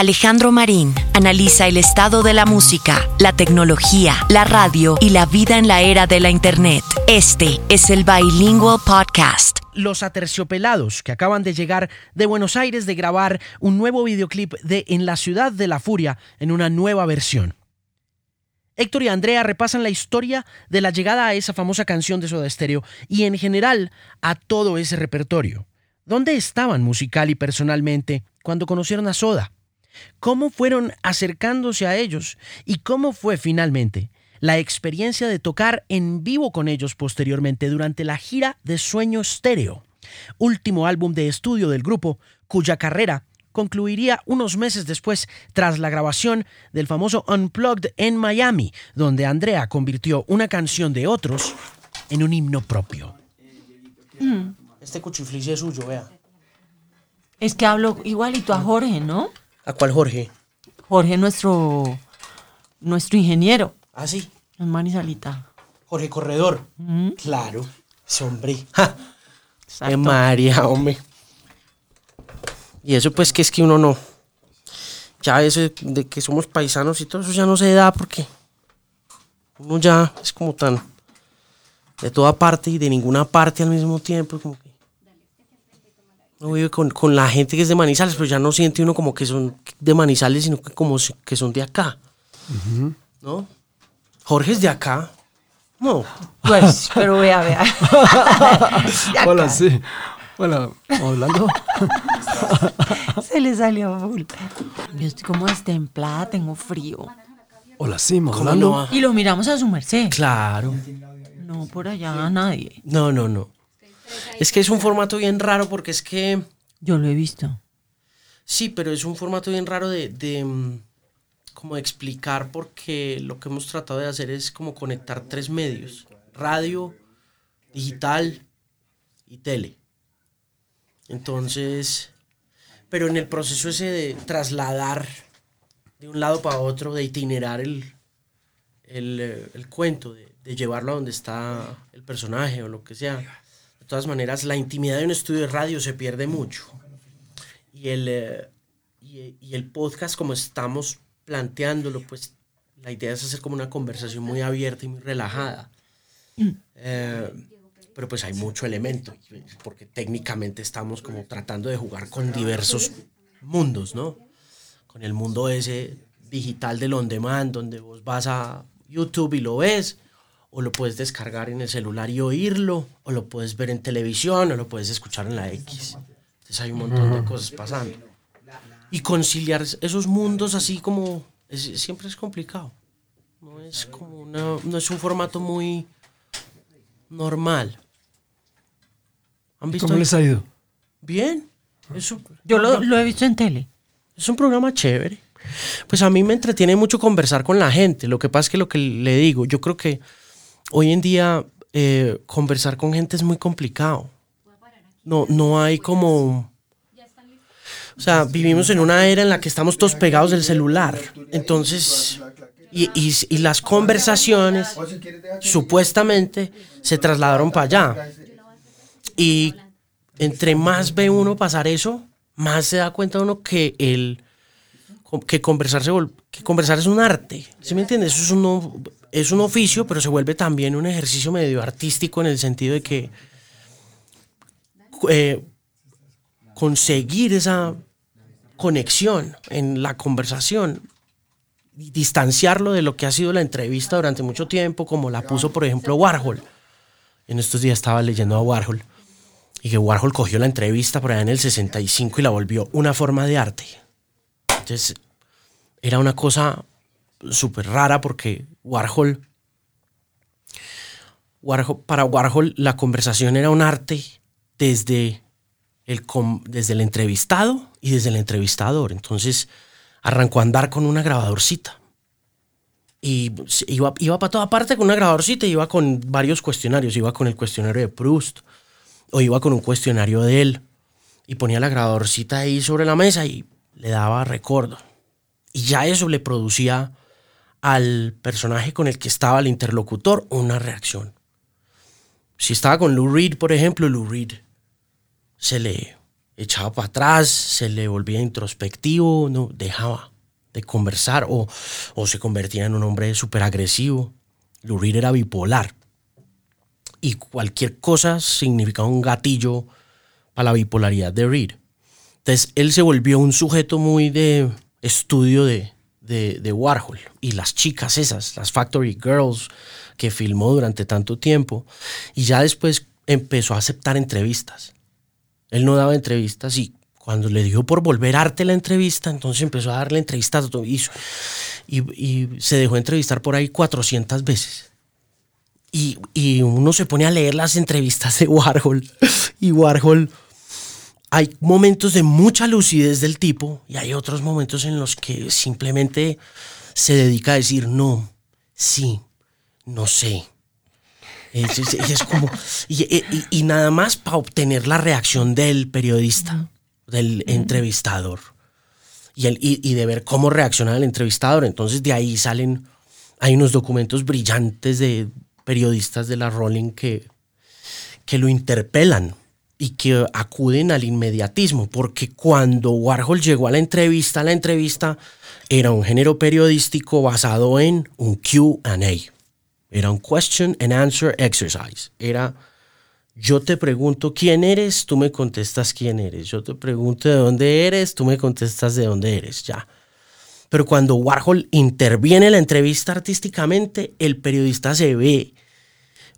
Alejandro Marín analiza el estado de la música, la tecnología, la radio y la vida en la era de la Internet. Este es el Bilingual Podcast. Los Aterciopelados, que acaban de llegar de Buenos Aires de grabar un nuevo videoclip de En la Ciudad de la Furia en una nueva versión. Héctor y Andrea repasan la historia de la llegada a esa famosa canción de Soda Stereo y en general a todo ese repertorio. ¿Dónde estaban musical y personalmente cuando conocieron a Soda? ¿Cómo fueron acercándose a ellos? ¿Y cómo fue finalmente la experiencia de tocar en vivo con ellos posteriormente durante la gira de Sueño Stereo, último álbum de estudio del grupo, cuya carrera concluiría unos meses después tras la grabación del famoso Unplugged en Miami, donde Andrea convirtió una canción de otros en un himno propio. Mm. Este cuchiflice es suyo, vea. Es que hablo igualito a Jorge, ¿no? ¿A cuál Jorge? Jorge, nuestro, nuestro ingeniero. Ah, sí. En Manizalita. Jorge Corredor. Mm. Claro. Hombre. ¡Ja! ¡Qué María, hombre! Y eso pues que es que uno no. Ya eso de- de que somos paisanos y todo eso ya no se da porque uno ya es como tan de toda parte y de ninguna parte al mismo tiempo. Como que uno vive con, con la gente que es de Manizales, pero ya no siente uno como que son de Manizales, sino que como que son de acá. ¿No? Jorge es de acá. No. Pues, pero vea, vea. Hola, sí. Hola, hablando. Se le salió full. Yo estoy como destemplada, tengo frío. Hola, sí, ¿Cómo hablando. no? Y lo miramos a su merced. Claro. No, por allá nadie. No, no, no. Es que es un formato bien raro porque es que... Yo lo he visto. Sí, pero es un formato bien raro de, de, mm, como de explicar porque lo que hemos tratado de hacer es como conectar tres medios. Radio, digital y tele. Entonces, pero en el proceso ese de trasladar de un lado para otro, de itinerar el, el, eh, el cuento, de, de llevarlo a donde está el personaje o lo que sea. Todas maneras, la intimidad de un estudio de radio se pierde mucho. Y el, eh, y, y el podcast, como estamos planteándolo, pues la idea es hacer como una conversación muy abierta y muy relajada. Eh, pero pues hay mucho elemento, porque técnicamente estamos como tratando de jugar con diversos mundos, ¿no? Con el mundo ese digital del on demand, donde vos vas a YouTube y lo ves, o lo puedes descargar en el celular y oírlo, o lo puedes ver en televisión, o lo puedes escuchar en la X. Entonces hay un montón de cosas pasando. Y conciliar esos mundos así como es- siempre es complicado. No es como una- no es un formato muy normal. ¿Han visto? ¿Cómo les ha ido? Bien. Yo lo, lo he visto en tele. es un programa chévere. Pues a mí me entretiene mucho conversar con la gente. Lo que pasa es que lo que le digo, yo creo que hoy en día eh, conversar con gente es muy complicado. No, no hay como... O sea, vivimos en una era en la que estamos todos pegados del celular. Entonces, y, las conversaciones supuestamente se trasladaron para allá. Y entre más ve uno pasar eso, más se da cuenta uno que el que conversar, se que conversar es un arte. ¿Sí me entiendes? Eso es un, o- es un oficio, pero se vuelve también un ejercicio medio artístico en el sentido de que eh, conseguir esa conexión en la conversación distanciarlo de lo que ha sido la entrevista durante mucho tiempo, como la puso, por ejemplo, Warhol. En estos días estaba leyendo a Warhol y que Warhol cogió la entrevista por allá en el 65 y la volvió una forma de arte. Entonces, era una cosa súper rara porque Warhol, Warhol, para Warhol la conversación era un arte desde el, desde el entrevistado y desde el entrevistador. Entonces, arrancó a andar con una grabadorcita. Y iba, iba para toda parte con una grabadorcita, iba con varios cuestionarios, iba con el cuestionario de Proust, o iba con un cuestionario de él, y ponía la grabadorcita ahí sobre la mesa y le daba recuerdo. Y ya eso le producía al personaje con el que estaba el interlocutor una reacción. Si estaba con Lou Reed, por ejemplo, Lou Reed se le echaba para atrás, se le volvía introspectivo, no dejaba de conversar o, o se convertía en un hombre súper agresivo. Lou Reed era bipolar y cualquier cosa significaba un gatillo para la bipolaridad de Reed. Entonces él se volvió un sujeto muy de estudio de, de, Warhol y las chicas esas, las Factory Girls que filmó durante tanto tiempo y ya después empezó a aceptar entrevistas. Él no daba entrevistas y cuando le dio por volver arte la entrevista, entonces empezó a darle entrevistas y, y, se dejó entrevistar por ahí 400 veces. Y, y, uno se pone a leer las entrevistas de Warhol y Warhol hay momentos de mucha lucidez del tipo y hay otros momentos en los que simplemente se dedica a decir no, sí, no sé. Es, como, y, nada más para obtener la reacción del periodista, del entrevistador, y, el, y, de ver cómo reacciona el entrevistador. Entonces de ahí salen, hay unos documentos brillantes de periodistas de la Rolling que, que lo interpelan y que acuden al inmediatismo, porque cuando Warhol llegó a la entrevista, la entrevista era un género periodístico basado en un QA. Era un question and answer exercise. Era yo te pregunto quién eres, tú me contestas quién eres. Yo te pregunto de dónde eres, tú me contestas de dónde eres. Ya. Pero cuando Warhol interviene en la entrevista artísticamente, el periodista se ve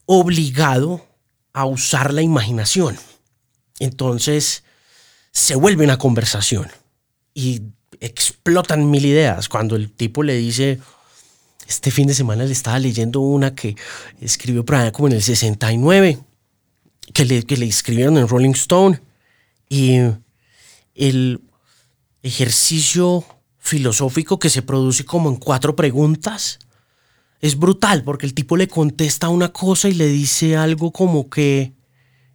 obligado a usar la imaginación entonces se vuelve una conversación y explotan mil ideas. Cuando el tipo le dice, este fin de semana le estaba leyendo una que escribió por allá como en el 69, que le, que le escribieron en Rolling Stone, y el ejercicio filosófico que se produce como en cuatro preguntas es brutal, porque el tipo le contesta una cosa y le dice algo como que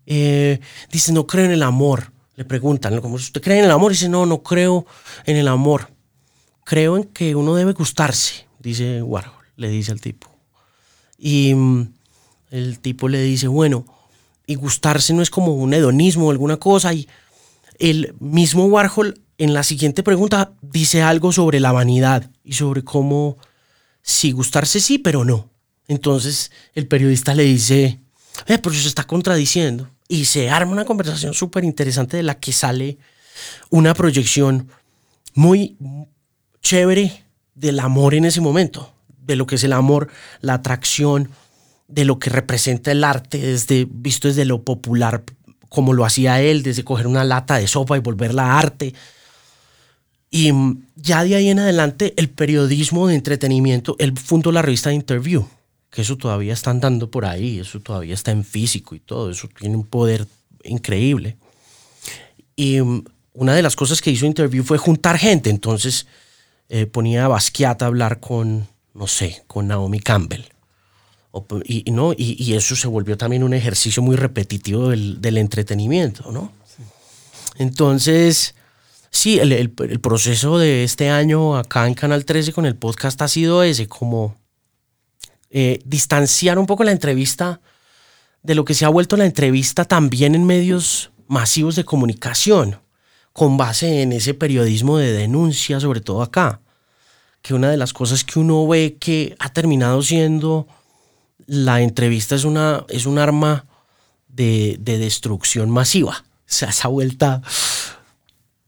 eh, dice, no creo en el amor. Le preguntan, como usted cree en el amor, dice, no, no creo en el amor. Creo en que uno debe gustarse, dice Warhol, le dice al tipo. Y mm, el tipo le dice, bueno, y gustarse no es como un hedonismo o alguna cosa. Y el mismo Warhol en la siguiente pregunta dice algo sobre la vanidad y sobre cómo sí, gustarse sí, pero no. Entonces el periodista le dice, eh, pero se está contradiciendo y se arma una conversación súper interesante de la que sale una proyección muy chévere del amor en ese momento, de lo que es el amor, la atracción, de lo que representa el arte, desde, visto desde lo popular, como lo hacía él, desde coger una lata de sopa y volverla arte. Y ya de ahí en adelante, el periodismo de entretenimiento, él fundó la revista Interview, que eso todavía está andando por ahí, eso todavía está en físico y todo, eso tiene un poder increíble. Y mm, una de las cosas que hizo Interview fue juntar gente, entonces eh, ponía a Basquiat a hablar con, no sé, con Naomi Campbell. y, ¿no? Y, eso se volvió también un ejercicio muy repetitivo del, entretenimiento, ¿no? Entonces, sí, el, el, el, proceso de este año acá en Canal 13 con el podcast ha sido ese, como eh, distanciar un poco la entrevista de lo que se ha vuelto la entrevista también en medios masivos de comunicación, con base en ese periodismo de denuncia, sobre todo acá, que una de las cosas que uno ve que ha terminado siendo la entrevista es, una, es un arma de, de destrucción masiva. O sea, esa vuelta,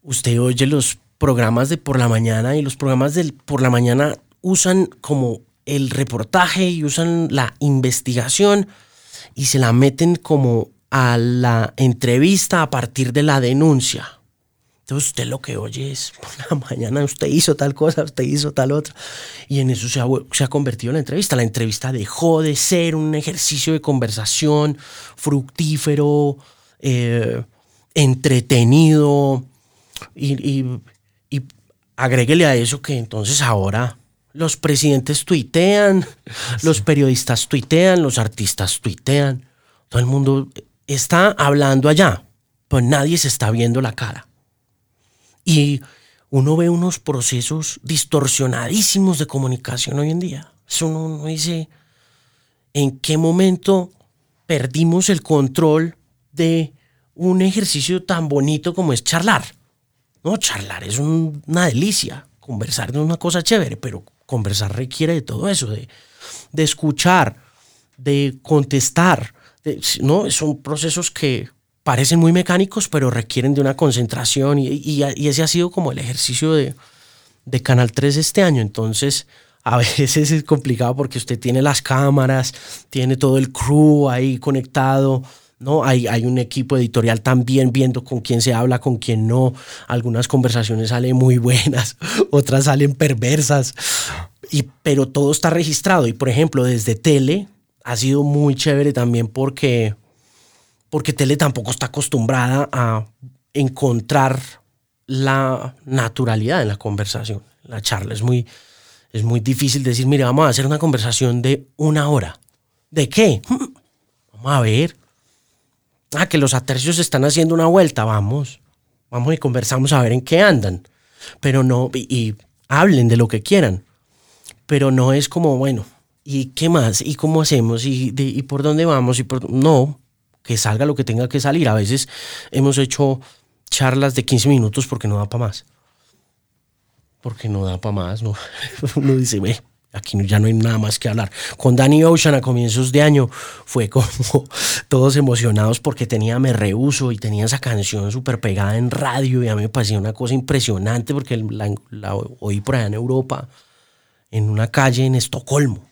usted oye los programas de por la mañana y los programas del por la mañana usan como el reportaje y usan la investigación y se la meten como a la entrevista a partir de la denuncia. Entonces usted lo que oye es, por la mañana usted hizo tal cosa, usted hizo tal otra. Y en eso se ha, se ha convertido la entrevista. La entrevista dejó de ser un ejercicio de conversación fructífero, eh, entretenido. Y, y, y agréguele a eso que entonces ahora los presidentes tuitean, los periodistas tuitean, los artistas tuitean. Todo el mundo está hablando allá, pero nadie se está viendo la cara. Y uno ve unos procesos distorsionadísimos de comunicación hoy en día. Eso uno, dice, ¿en qué momento perdimos el control de un ejercicio tan bonito como es charlar. No, charlar es un- una delicia. Conversar es una cosa chévere, pero conversar requiere de todo eso, de, de escuchar, de contestar. ¿no? Son procesos que parecen muy mecánicos, pero requieren de una concentración y, y- y ese ha sido como el ejercicio de, de Canal 3 este año. Entonces, a veces es complicado porque usted tiene las cámaras, tiene todo el crew ahí conectado, ¿no? Hay, hay un equipo editorial también viendo con quién se habla, con quién no. Algunas conversaciones salen muy buenas, otras salen perversas, y, pero todo está registrado. Y por ejemplo, desde tele ha sido muy chévere también porque, porque tele tampoco está acostumbrada a encontrar la naturalidad en la conversación. La charla es muy, es muy difícil decir, mire, vamos a hacer una conversación de una hora. ¿De qué? Vamos a ver. Ah, que los atercios están haciendo una vuelta, vamos. Vamos y conversamos a ver en qué andan. Pero no, y, hablen de lo que quieran. Pero no es como, bueno, ¿y qué más? ¿Y cómo hacemos? ¿Y, de- y por dónde vamos? ¿Y por... No, que salga lo que tenga que salir. A veces hemos hecho charlas de 15 minutos porque no da para más. Porque no da para más, ¿no? Uno dice, ve, aquí ya no hay nada más que hablar. Con Danny Ocean a comienzos de año fue como todos emocionados porque tenía Me Rehuso y tenía esa canción súper pegada en radio y a mí me parecía una cosa impresionante porque la, la oí por allá en Europa, en una calle en Estocolmo.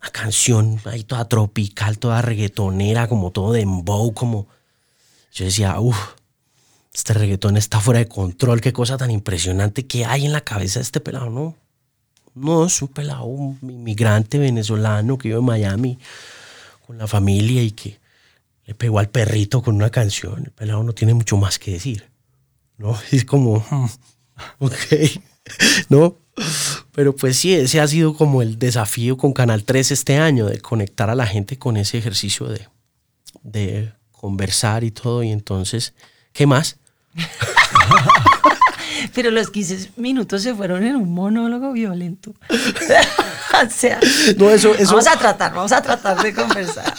Una canción ahí toda tropical, toda reggaetonera, como todo dembow, como... Yo decía, uff, este reggaetón está fuera de control, qué cosa tan impresionante que hay en la cabeza de este pelado, ¿no? No, es un pelado, un inmigrante venezolano que vive en Miami con la familia y que le pegó al perrito con una canción. El pelado no tiene mucho más que decir, ¿no? Es como, ok, ¿no? Pero pues sí, ese ha sido como el desafío con Canal 3 este año, de conectar a la gente con ese ejercicio de, de conversar y todo. Y entonces, ¿qué más? Pero los 15 minutos se fueron en un monólogo violento. o sea, No, eso, eso, vamos a tratar, vamos a tratar de conversar.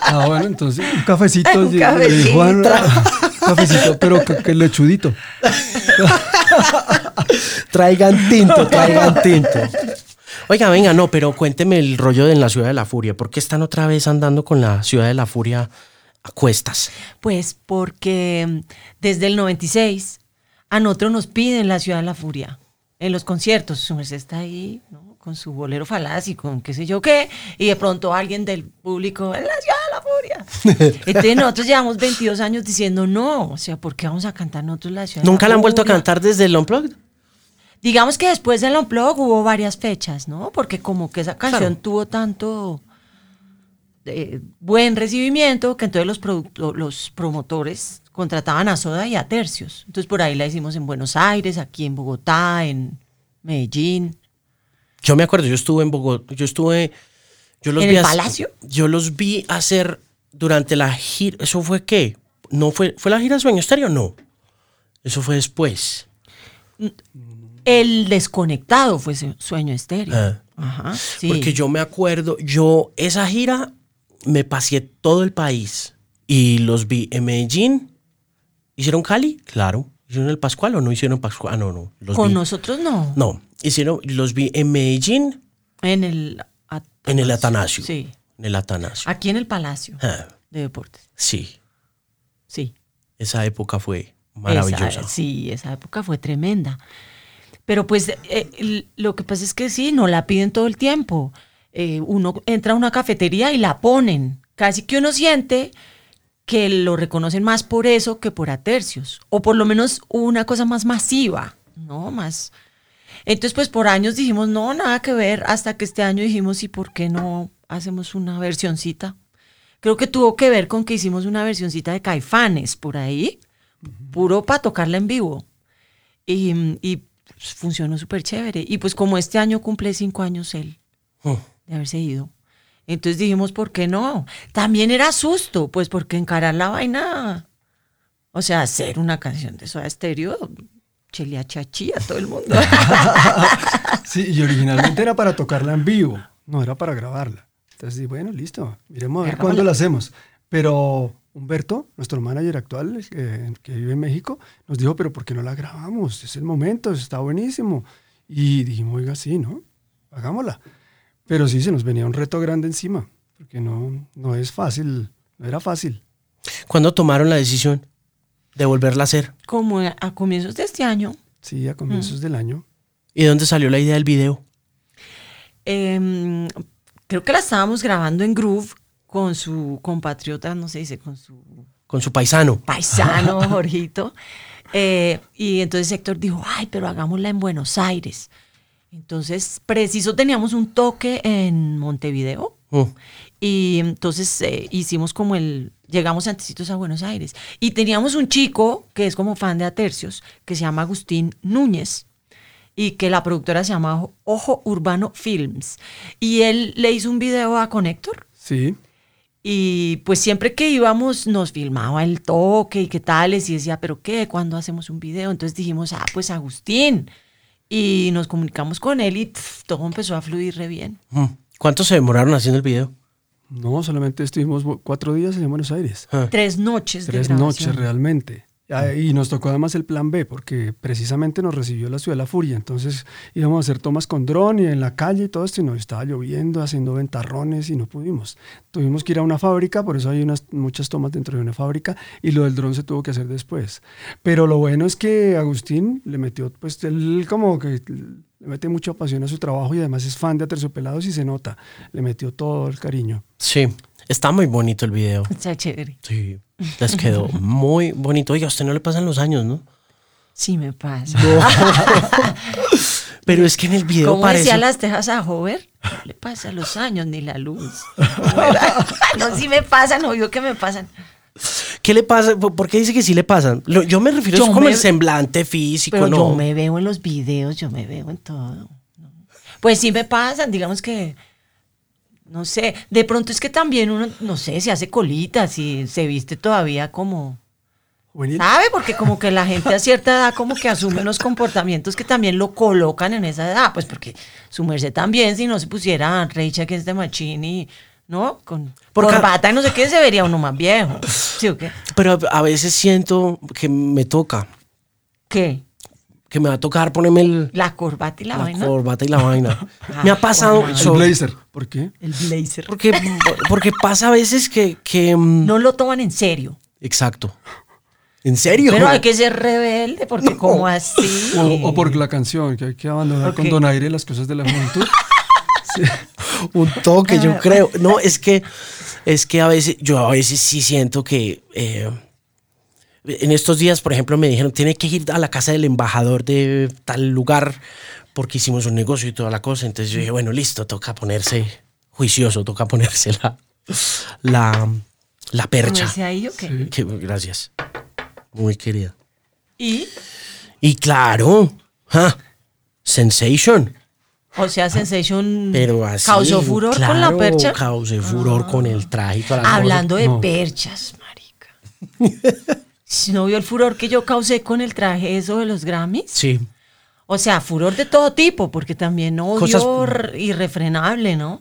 Ah, bueno, entonces un cafecito. Un cafecito. Juan, un cafecito, pero que, que lechudito. Traigan tinto, traigan tinto. Oiga, venga, no, pero cuénteme el rollo de la Ciudad de la Furia. ¿Por qué están otra vez andando con la Ciudad de la Furia a cuestas? Pues porque desde el 96 a nosotros nos piden la Ciudad de la Furia en los conciertos. Su merced está ahí, ¿no? Con su bolero falaz y con qué sé yo qué. Y de pronto alguien del público, en la Ciudad de la Furia. Entonces nosotros llevamos 22 años diciendo no. O sea, ¿por qué vamos a cantar nosotros la Ciudad de ¿Nunca la la han vuelto a cantar desde el Unplugged? Digamos que después del Unplug hubo varias fechas, ¿no? Porque como que esa canción Claro. tuvo tanto eh, buen recibimiento que entonces los, los promotores contrataban a Soda y a Tercios. Entonces por ahí la hicimos en Buenos Aires, aquí en Bogotá, en Medellín. Yo me acuerdo, yo estuve en Bogotá, yo estuve... Yo los ¿En vi el Palacio? Yo los vi hacer durante la gira... ¿Eso fue qué? ¿No fue, fue la gira Sueño Estéreo? No. Eso fue después. El desconectado fue su- Sueño Estéreo. Ah. Ajá, sí. Porque yo me acuerdo, yo esa gira me pasé todo el país y los vi en Medellín. ¿Hicieron Cali? Claro. ¿Hicieron el Pascual o no hicieron Pascual? Ah, no, no. Los Con vi. nosotros no. No, hicieron, los vi en Medellín, En el... At- en el Atanasio. Sí. En el Atanasio. Aquí en el Palacio Ah, de Deportes. sí, Sí. esa época fue maravillosa. Esa- sí, esa época fue tremenda. Pero pues eh, lo que pasa es que sí, no la piden todo el tiempo. Eh, uno entra a una cafetería y la ponen. Casi que uno siente que lo reconocen más por eso que por atercios. O por lo menos una cosa más masiva, ¿no? Más. Entonces, pues por años dijimos, no, nada que ver, hasta que este año dijimos, ¿y por qué no hacemos una versioncita? Creo que tuvo que ver con que hicimos una versioncita de Caifanes por ahí, puro para tocarla en vivo. Y, y, pues, funcionó súper chévere. Y pues como este año cumple cinco años él Mm. de haberse ido. Entonces dijimos, ¿por qué no? También era susto, pues porque encarar la vaina, o sea, hacer una canción de Soda Stereo, chelía chachía a todo el mundo. Sí, y originalmente era para tocarla en vivo, no era para grabarla. Entonces, bueno, listo, miremos a ver cuándo la hacemos. Pero Humberto, nuestro manager actual, que, que vive en México, nos dijo, pero ¿por qué no la grabamos? Es el momento, está buenísimo. Y dijimos, oiga, sí, ¿no? Hagámosla. Pero sí, se nos venía un reto grande encima, porque no, no es fácil, no era fácil. ¿Cuándo tomaron la decisión de volverla a hacer? Como a comienzos de este año, Sí, a comienzos del año. ¿Y de dónde salió la idea del video? em, creo que la estábamos grabando en Groove con su compatriota, no se dice, con su Con su paisano. paisano, Jorgito. Eh, y entonces Héctor dijo, ay, pero hagámosla en Buenos Aires. Entonces, preciso, teníamos un toque en Montevideo. Mm. Y entonces eh, hicimos como el, llegamos antecitos a Buenos Aires. Y teníamos un chico que es como fan de Atercios, que se llama Agustín Núñez. Y que la productora se llama Ojo- Ojo Urbano Films. Y él le hizo un video a Conector. Sí, Y pues siempre que íbamos nos filmaba el toque y qué tales y decía, pero qué, ¿cuándo hacemos un video? Entonces dijimos, ah, pues Agustín. Y nos comunicamos con él y todo empezó a fluir re bien. Mm. ¿Cuánto se demoraron haciendo el video? no, solamente estuvimos cuatro días en Buenos Aires. Ah. Tres noches de Tres noches realmente. Ah, Y nos tocó además el plan B, porque precisamente nos recibió la ciudad de la furia. Entonces íbamos a hacer tomas con dron y en la calle y todo esto, y nos estaba lloviendo, haciendo ventarrones y no pudimos. Tuvimos que ir a una fábrica, por eso hay unas, muchas tomas dentro de una fábrica, y lo del dron se tuvo que hacer después. Pero lo bueno es que Agustín le metió, pues él como que le mete mucha pasión a su trabajo y además es fan de Aterciopelados y se nota. Le metió todo el cariño. Sí, está muy bonito el video. Está chévere. Sí, les quedó muy bonito. Oiga, a usted no le pasan los años, ¿no? Sí me pasa. Pero es que en el video Como parece... decía las tejas a Hover, no le pasa los años ni la luz. no, sí me pasan, obvio que me pasan. ¿Qué le pasa? ¿Por qué dice que sí le pasan? Yo me refiero Yo es como me- el semblante físico, Pero ¿no? yo me veo en los videos, yo me veo en todo. Pues sí me pasan, digamos que, no sé, de pronto es que también uno, no sé, se hace colitas y se viste todavía como, Juvenil. ¿sabe? Porque como que la gente a cierta edad como que asume unos comportamientos que también lo colocan en esa edad, pues porque su merced también, si no se pusiera Rage Against the Machine y, ¿no? Con Porque- corbata y no sé qué, se vería uno más viejo. ¿Sí o qué? Pero a veces siento que me toca, ¿Qué? Que me va a tocar ponerme el- La corbata y la, la vaina. corbata y la vaina. Ah, me ha pasado... El blazer. ¿Por qué? El blazer. porque, porque pasa a veces que... que, mm, No lo toman en serio. Exacto. ¿En serio? Pero hay que ser rebelde, porque como así. O, o por la canción, que hay que abandonar con donaire las cosas de la juventud. Sí. un toque, Ah. yo creo. No, es que, es que a veces, yo a veces sí siento que eh, en estos días, por ejemplo, me dijeron, tiene que ir a la casa del embajador de tal lugar porque hicimos un negocio y toda la cosa. Entonces yo dije, bueno, listo, toca ponerse juicioso, toca ponerse la, la, la percha. ¿Ponerse ahí o qué? Que- gracias. Muy querida. Y, Y claro, Sensation. o sea, Sensation Pero así. causó furor con la percha. Causé furor con el traje y toda la Hablando de No. perchas, marica. Si ¿No vio el furor que yo causé con el traje eso de los Grammys? Sí. O sea, furor de todo tipo, porque también odio Cosas- irrefrenable, ¿no?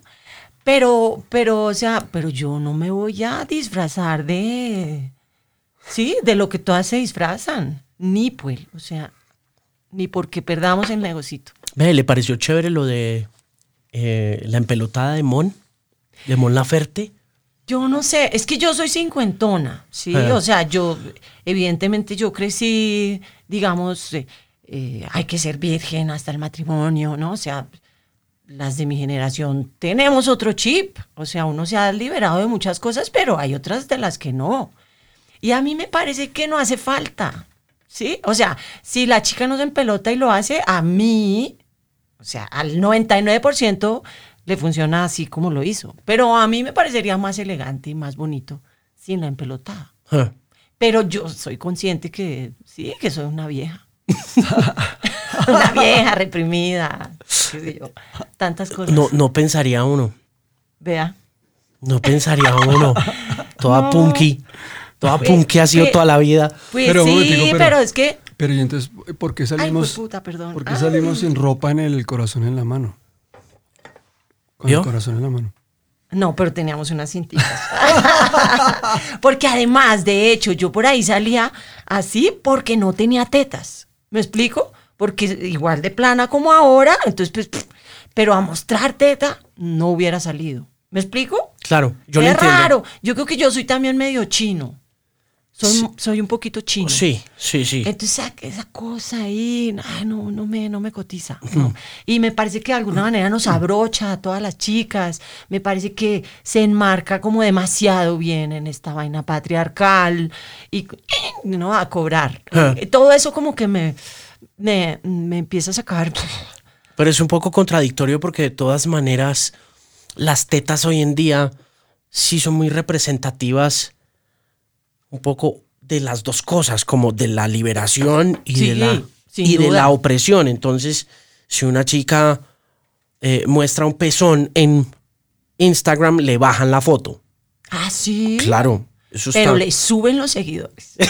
Pero, pero, o sea, pero yo no me voy a disfrazar de, sí, de lo que todas se disfrazan. Ni pues, o sea, ni porque perdamos el negocito. Ve, ¿le pareció chévere lo de eh, la empelotada de Mon? De Mon Laferte. Yo no sé, es que yo soy cincuentona, ¿sí? Eh. O sea, yo, evidentemente yo crecí, digamos, eh, eh, hay que ser virgen hasta el matrimonio, ¿no? O sea, las de mi generación tenemos otro chip, o sea, uno se ha liberado de muchas cosas, pero hay otras de las que no. Y a mí me parece que no hace falta, ¿sí? O sea, si la chica no se empelota y lo hace, a mí, o sea, al 99% le funciona así como lo hizo. Pero a mí me parecería más elegante y más bonito sin la empelotada. Ja. Pero yo soy consciente que sí, que soy una vieja. una vieja reprimida, qué sé yo, tantas cosas. No, no pensaría uno. Vea. No pensaría uno. Toda No. punky. Toda Pues, punky ha sido pues, toda la vida. Pues Pero, sí, pero, pero- es que... Pero y entonces, ¿por qué salimos, puta, perdón. ¿por qué Ay. salimos sin ropa en el corazón en la mano? Con el corazón en la mano. No, pero teníamos unas cintitas. porque además, de hecho, yo por ahí salía así porque no tenía tetas. ¿Me explico? Porque igual de plana como ahora, entonces, pues, pff, pero a mostrar teta no hubiera salido. ¿Me explico? Claro, yo lo es entiendo. raro. Yo creo que yo soy también medio chino. Soy, soy un poquito chino. Sí, sí, sí. Entonces esa, esa cosa ahí, ay, no, no, me, no me cotiza. no. Y me parece que de alguna manera nos abrocha a todas las chicas. Me parece que se enmarca como demasiado bien en esta vaina patriarcal y no a cobrar. Ah. Eh, Todo eso como que me, me, me empieza a sacar. Pero es un poco contradictorio porque de todas maneras las tetas hoy en día sí son muy representativas un poco de las dos cosas, como de la liberación y, Sí, de, la, y de la opresión. Entonces, si una chica eh, muestra un pezón en Instagram, le bajan la foto. Ah, sí. Claro, eso Pero está... le suben los seguidores.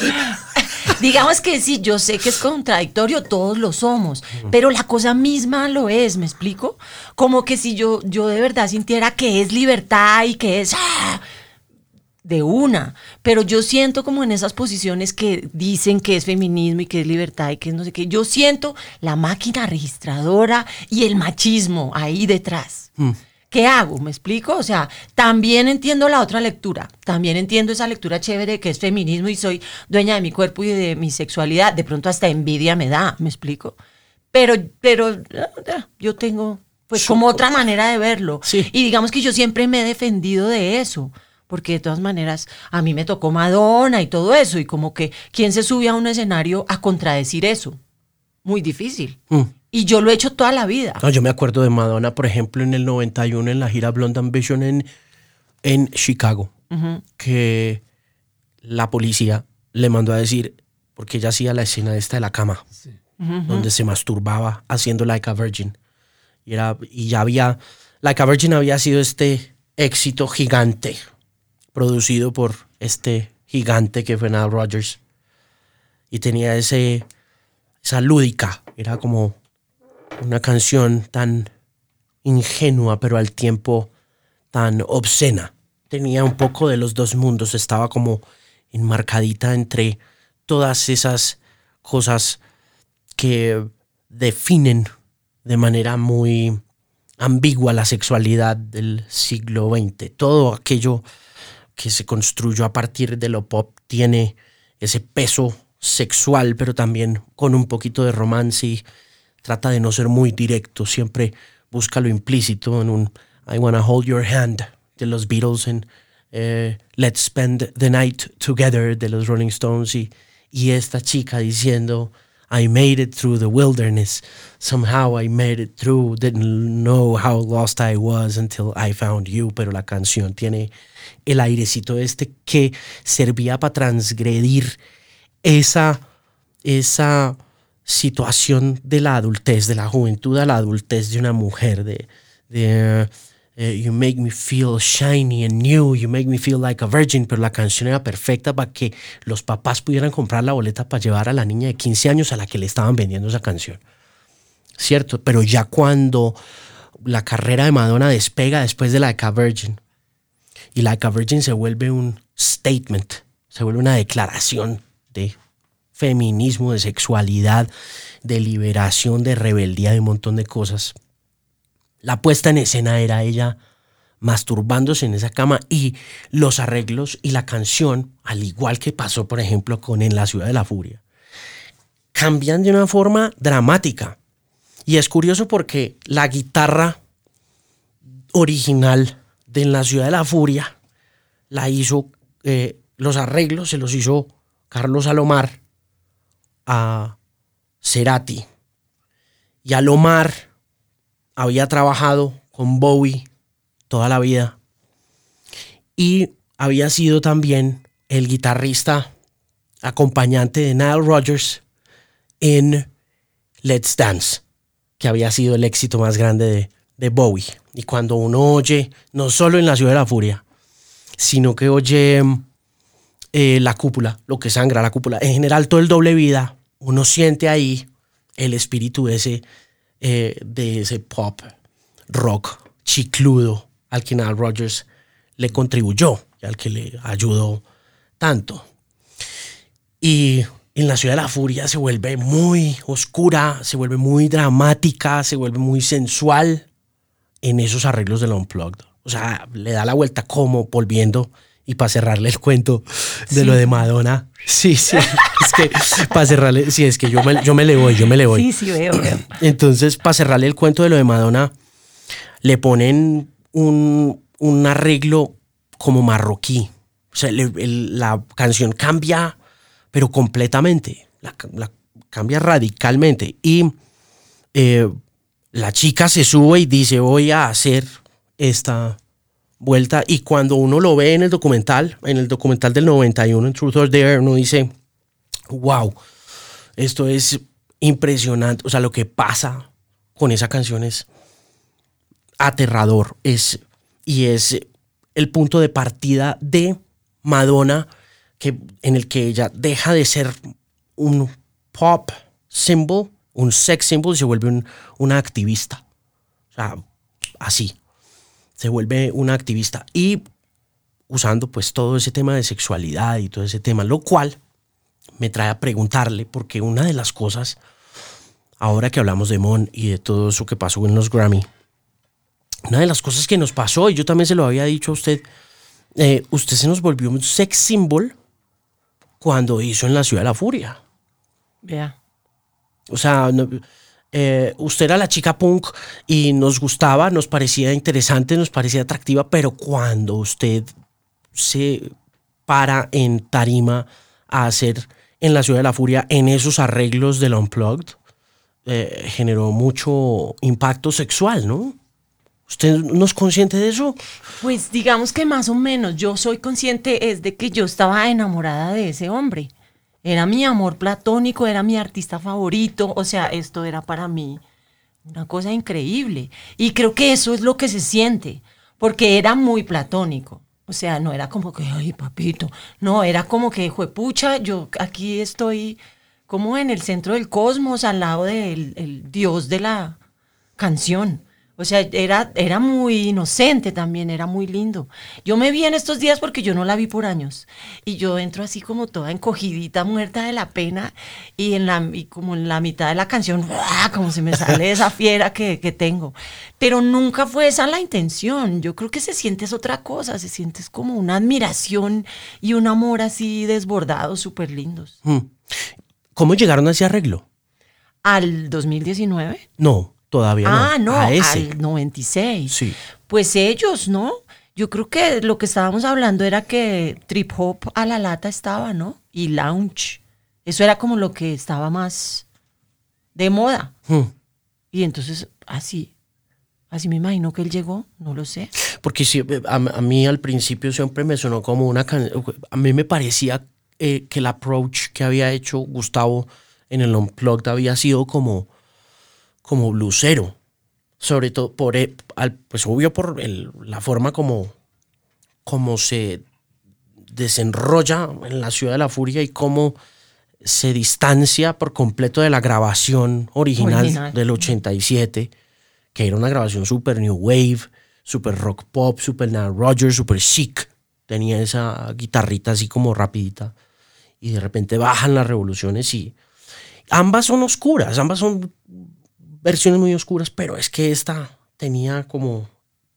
Digamos que sí, yo sé que es contradictorio, todos lo somos, pero la cosa misma lo es, ¿me explico? Como que si yo, yo de verdad sintiera que es libertad y que es ¡ah! De una, pero yo siento como en esas posiciones que dicen que es feminismo y que es libertad y que es no sé qué, yo siento la máquina registradora y el machismo ahí detrás. ¿Qué hago? ¿Me explico? O sea, también entiendo la otra lectura, también entiendo esa lectura chévere que es feminismo y soy dueña de mi cuerpo y de mi sexualidad, de pronto hasta envidia me da, ¿me explico? Pero, pero eh, yo tengo pues como otra manera de verlo. Sí. Y digamos que yo siempre me he defendido de eso. Porque de todas maneras, a mí me tocó Madonna y todo eso. Y como que, ¿quién se sube a un escenario a contradecir eso? Muy difícil. Mm. Y yo lo he hecho toda la vida. No, yo me acuerdo de Madonna, por ejemplo, en el 91 en la gira Blonde Ambition en, en Chicago, que la policía le mandó a decir, porque ella hacía la escena esta de la cama, donde se masturbaba haciendo Like a Virgin. Y, era, y ya había, Like a Virgin había sido este éxito gigante, producido por este gigante que fue Nile Rodgers. Y tenía ese, esa lúdica, era como una canción tan ingenua, pero al tiempo tan obscena. Tenía un poco de los dos mundos, estaba como enmarcadita entre todas esas cosas que definen de manera muy ambigua la sexualidad del siglo XX. Todo aquello que se construyó a partir de lo pop tiene ese peso sexual, pero también con un poquito de romance y trata de no ser muy directo, siempre busca lo implícito en un I Wanna Hold Your Hand de los Beatles, en eh, Let's Spend the Night Together de los Rolling Stones y, y esta chica diciendo I made it through the wilderness, somehow I made it through, didn't know how lost I was until I found you, pero la canción tiene el airecito este que servía para transgredir esa, esa situación de la adultez, de la juventud a la adultez de una mujer, de, de You make me feel shiny and new, you make me feel like a virgin, pero la canción era perfecta para que los papás pudieran comprar la boleta para llevar a la niña de 15 años a la que le estaban vendiendo esa canción. ¿Cierto? Pero ya cuando la carrera de Madonna despega después de Like a Virgin, y Like a Virgin se vuelve un statement, se vuelve una declaración de feminismo, de sexualidad, de liberación, de rebeldía, de un montón de cosas. La puesta en escena era ella masturbándose en esa cama y los arreglos y la canción, al igual que pasó, por ejemplo, con En la Ciudad de la Furia, cambian de una forma dramática. Y es curioso porque la guitarra original de En la Ciudad de la Furia la hizo, eh, los arreglos se los hizo Carlos Salomar a Cerati. Y Alomar había trabajado con Bowie toda la vida y había sido también el guitarrista acompañante de Nile Rodgers en Let's Dance, que había sido el éxito más grande de, Bowie. Y cuando uno oye, no solo en La Ciudad de la Furia, sino que oye eh, la cúpula, lo que sangra la cúpula, en general todo el doble vida, uno siente ahí el espíritu ese, eh, de ese pop rock chicludo al que Nile Rodgers le contribuyó y al que le ayudó tanto. Y en la ciudad de la furia se vuelve muy oscura, se vuelve muy dramática, se vuelve muy sensual en esos arreglos del Unplugged. O sea, le da la vuelta como volviendo y para cerrarle el cuento de lo de Madonna. Sí, sí, es que para cerrarle, sí, es que yo me, yo me le voy, yo me le voy. Sí, sí, veo, veo. Entonces, para cerrarle el cuento de lo de Madonna, le ponen un, un arreglo como marroquí. O sea, el- la canción cambia, pero completamente. La, la cambia radicalmente. Y eh, la chica se sube y dice, voy a hacer esta vuelta. Y cuando uno lo ve en el documental, en el documental del 91, en Truth or Dare, uno dice, wow, esto es impresionante. O sea, lo que pasa con esa canción es aterrador. Es, y es el punto de partida de Madonna, que, en el que ella deja de ser un pop symbol, un sex symbol, y se vuelve un- una activista. O sea, así. Se vuelve una activista. Y usando pues todo ese tema de sexualidad y todo ese tema, lo cual me trae a preguntarle, porque una de las cosas, ahora que hablamos de Mon y de todo eso que pasó en los Grammy, una de las cosas que nos pasó, y yo también se lo había dicho a usted, eh, usted se nos volvió un sex symbol cuando hizo en la Ciudad de la Furia. Vea. O sea, no- eh, usted era la chica punk y nos gustaba, nos parecía interesante, nos parecía atractiva, pero cuando usted se para en tarima a hacer en la Ciudad de la Furia, en esos arreglos del Unplugged, eh, generó mucho impacto sexual, ¿no? ¿Usted no es consciente de eso? Pues digamos que más o menos yo soy consciente es de que yo estaba enamorada de ese hombre. Era mi amor platónico, era mi artista favorito, o sea, esto era para mí una cosa increíble. Y creo que eso es lo que se siente, porque era muy platónico. O sea, no era como que, ay, papito, no, era como que, juepucha, yo aquí estoy como en el centro del cosmos, al lado del el dios de la canción. O sea, era, era muy inocente también, era muy lindo. Yo me vi en estos días porque yo no la vi por años. Y yo entro así como toda encogidita, muerta de la pena. Y, en la, y como en la mitad de la canción, ¡guau! como se me sale esa fiera que, que tengo. Pero nunca fue esa la intención. Yo creo que se siente es otra cosa. Se siente es como una admiración y un amor así desbordado, súper lindos. Hmm. ¿Cómo llegaron a ese arreglo? Al 2019. No, todavía Ah, no, A ese. al 96. Sí. Pues ellos, ¿no? Yo creo que lo que estábamos hablando era que trip hop a la lata estaba, ¿no? Y lounge. Eso era como lo que estaba más de moda. Hmm. Y entonces, así, así me imagino que él llegó, no lo sé. Porque sí, a, a mí al principio siempre me sonó como una canción. A mí me parecía eh, que el approach que había hecho Gustavo en el Unplugged había sido como, como blusero. Sobre todo por, al- pues obvio por el- la forma como, como se desenrolla en la ciudad de la furia y cómo se distancia por completo de la grabación original, Original. del 87, que era una grabación super new wave, super rock pop, super Nile Rodgers, super chic. Tenía esa guitarrita así como rapidita. Y de repente bajan las revoluciones y ambas son oscuras, ambas son versiones muy oscuras, pero es que esta tenía como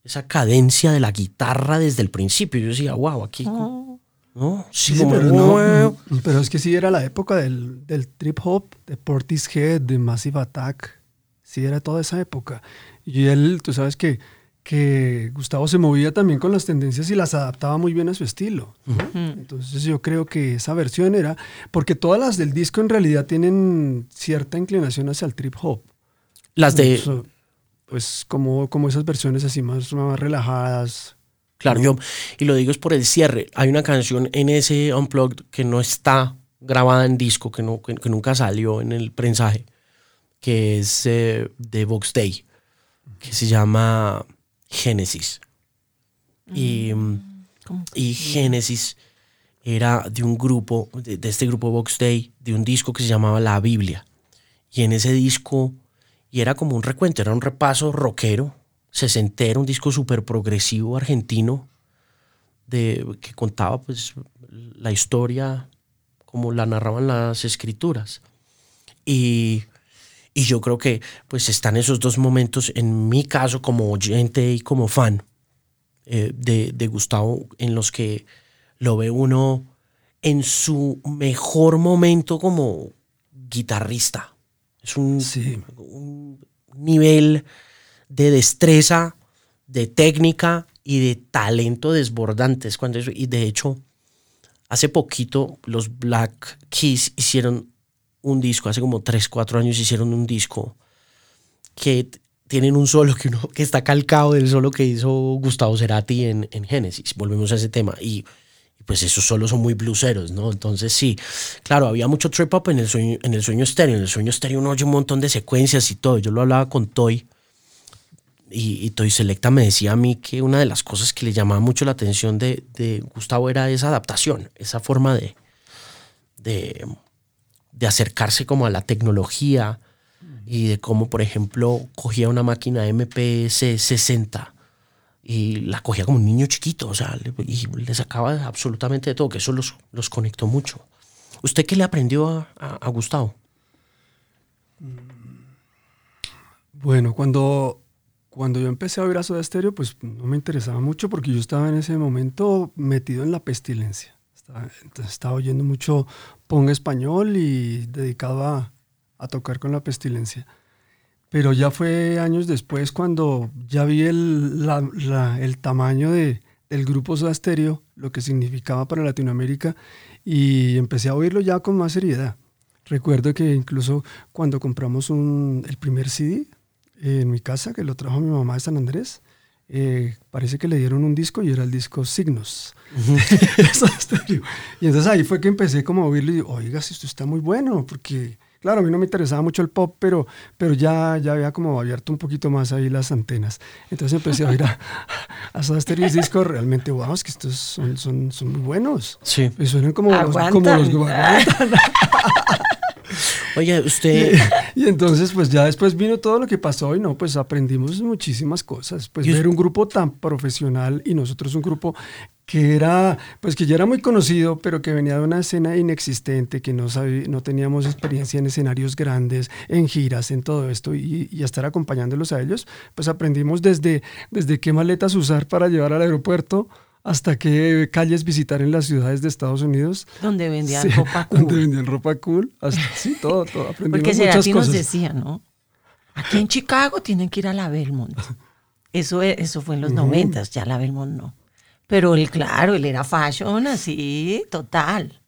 esa cadencia de la guitarra desde el principio. Yo decía, wow, aquí... ¿no? Sí, pero, no, mm, pero es que sí era la época del, del trip hop, de Portishead, de Massive Attack. Sí era toda esa época. Y él, tú sabes que, que Gustavo se movía también con las tendencias y las adaptaba muy bien a su estilo. Entonces yo creo que esa versión era, porque todas las del disco en realidad tienen cierta inclinación hacia el trip hop. Las de... Pues como, como esas versiones así más, más relajadas. Claro, yo, y lo digo es por el cierre. Hay una canción en ese Unplugged que no está grabada en disco, que, no, que, que nunca salió en el prensaje, que es eh, de Vox Day, que se llama Génesis. Y, mm, ¿Cómo? y Génesis era de un grupo, de, de este grupo Vox Day, de un disco que se llamaba La Biblia. Y en ese disco, y era como un recuento, era un repaso rockero sesentero, un disco súper progresivo argentino, de, que contaba pues la historia como la narraban las escrituras. Y, y yo creo que pues están esos dos momentos, en mi caso como oyente y como fan eh, de, de Gustavo, en los que lo ve uno en su mejor momento como guitarrista. Es un, un nivel de destreza, de técnica y de talento desbordantes. Cuando y de hecho, hace poquito los Black Keys hicieron un disco, hace como 3, 4 años hicieron un disco que tienen un solo que, uno, que está calcado del solo que hizo Gustavo Cerati en, en Genesis. Volvemos a ese tema. Y pues esos solos son muy bluseros, ¿no? Entonces sí, claro, había mucho trip up en el sueño, en el sueño estéreo. En el sueño estéreo uno oye un montón de secuencias y todo. Yo lo hablaba con Toy y, Toy Selecta me decía a mí que una de las cosas que le llamaba mucho la atención de, Gustavo era esa adaptación, esa forma de, de, de acercarse como a la tecnología y de cómo, por ejemplo, cogía una máquina MPC 60 y la cogía como un niño chiquito, o sea, y le sacaba absolutamente de todo, que eso los, los conectó mucho. ¿Usted qué le aprendió a, Gustavo? Bueno, cuando, cuando yo empecé a oír a Soda Stereo, pues no me interesaba mucho porque yo estaba en ese momento metido en la pestilencia. Estaba, estaba oyendo mucho pong español y dedicado a, a tocar con la pestilencia. Pero ya fue años después cuando ya vi el, el tamaño de, del grupo Soda Stereo, lo que significaba para Latinoamérica, y empecé a oírlo ya con más seriedad. Recuerdo que incluso cuando compramos un, el primer CD en mi casa, que lo trajo mi mamá de San Andrés, eh, parece que le dieron un disco y era el disco Signos. y entonces ahí fue que empecé como a oírlo y digo, oiga, esto está muy bueno, porque Claro, a mí no me interesaba mucho el pop, pero, pero ya, ya había como abierto un poquito más ahí las antenas. Entonces empecé a oír a, a Soda Stereo discos realmente, wow, es que estos son, son, son muy buenos. Sí. Y suenan como los, como los Oye, usted... Y, entonces, pues ya después vino todo lo que pasó y no, pues aprendimos muchísimas cosas. Pues ver un grupo tan profesional y nosotros un grupo que era, pues que ya era muy conocido, pero que venía de una escena inexistente, que no, no teníamos experiencia en escenarios grandes, en giras, en todo esto, y, y, estar acompañándolos a ellos, pues aprendimos desde, desde qué maletas usar para llevar al aeropuerto, hasta qué calles visitar en las ciudades de Estados Unidos. Donde vendían ropa cool. Donde vendían ropa cool. sí, todo, todo. Aprendimos Porque muchas cosas. nos decía, ¿no? Aquí en Chicago tienen que ir a la Belmont. Eso, eso fue en los noventas, ya la Belmont no. Pero él, claro, él era fashion así, total.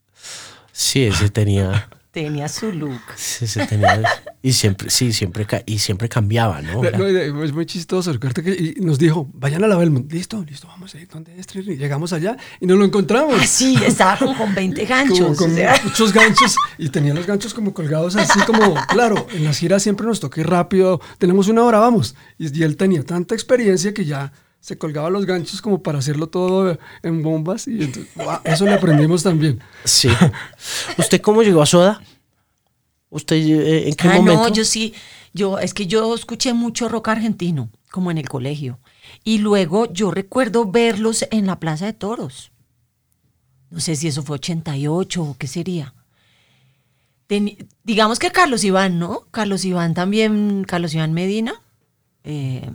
Sí, ese tenía tenía su look. Sí, se tenía, y siempre, sí, siempre, y siempre cambiaba, ¿no? es muy chistoso. Recuerda que y nos dijo, vayan a la Belmont. Listo, listo, vamos a ir donde es Y llegamos allá y nos lo encontramos. Ah, sí, estaba como con 20 ganchos. con muchos ganchos y tenía los ganchos como colgados así como, claro, en las giras siempre nos toque rápido. Tenemos una hora, vamos. Y, y él tenía tanta experiencia que ya se colgaba los ganchos como para hacerlo todo en bombas y eso le aprendimos también. Sí. ¿Usted cómo llegó a Soda? ¿Usted eh, en qué ah, momento? No, yo sí, yo es que yo escuché mucho rock argentino, como en el colegio. Y luego yo recuerdo verlos en la Plaza de Toros. No sé si eso fue 88 o qué sería. digamos que Carlos Iván, ¿no? Carlos Iván también, Carlos Iván Medina. Eh,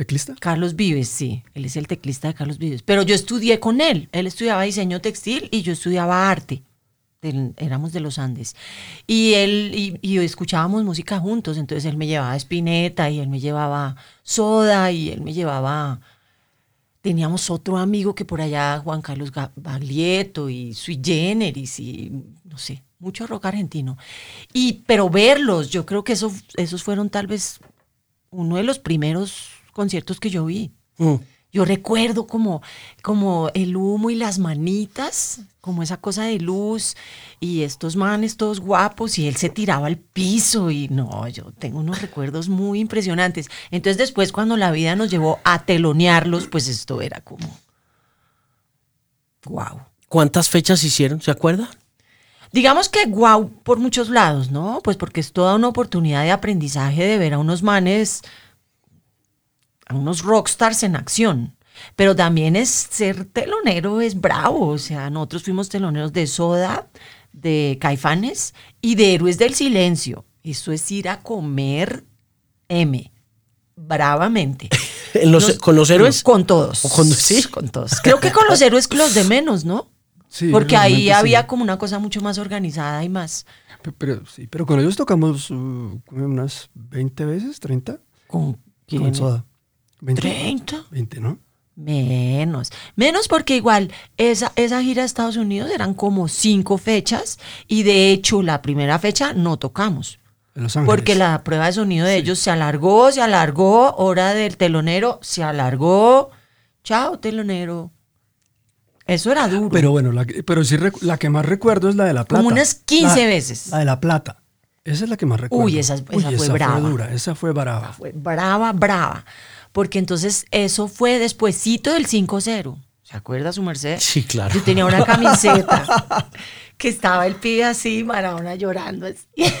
¿Teclista? Carlos Vives, sí. Él es el teclista de Carlos Vives. Pero yo estudié con él. Él estudiaba diseño textil y yo estudiaba arte. éramos de los Andes. Y él y, escuchábamos música juntos. Entonces él me llevaba Spinetta y él me llevaba Soda y él me llevaba. Teníamos otro amigo que por allá, Juan Carlos Baglietto y Sui Generis y no sé, mucho rock argentino. Y, pero verlos, yo creo que eso, esos fueron tal vez uno de los primeros conciertos que yo vi. Mm. Yo recuerdo como, como el humo y las manitas, como esa cosa de luz y estos manes todos guapos y él se tiraba al piso y no, yo tengo unos recuerdos muy impresionantes. Entonces después cuando la vida nos llevó a telonearlos, pues esto era como, wow. ¿Cuántas fechas hicieron? ¿Se acuerdan? Digamos que wow por muchos lados, ¿no? Pues porque es toda una oportunidad de aprendizaje de ver a unos manes unos rockstars en acción. Pero también es ser telonero, es bravo. O sea, nosotros fuimos teloneros de Soda, de Caifanes y de Héroes del Silencio. Eso es ir a comer M. Bravamente. ¿En los- Nos- ¿Con los héroes? Con todos. ¿O con- sí? Con todos. Creo que con los héroes los de menos, ¿no? Sí, Porque ahí sí. había como una cosa mucho más organizada y más. Pe- Pero, sí, pero con ellos tocamos uh, unas 20 veces, 30, ¿Con quién? con soda. 20, 30. 20, ¿no? Menos. Menos porque igual esa, esa gira a Estados Unidos eran como cinco fechas y de hecho la primera fecha no tocamos. En Los Ángeles. Porque la prueba de sonido de ellos se alargó, se alargó, hora del telonero, se alargó. Chao, telonero. Eso era duro. Pero bueno, la, pero sí la que más recuerdo es la de La Plata. Como unas 15 La- veces. La de La Plata. Esa es la que más recuerdo. Uy, esa- esa fue brava. dura, esa fue brava. fue brava, brava. Porque entonces eso fue despuesito del 5-0. ¿Se acuerda su merced? Sí, claro. Yo tenía una camiseta que estaba el pibe así, Maradona llorando así.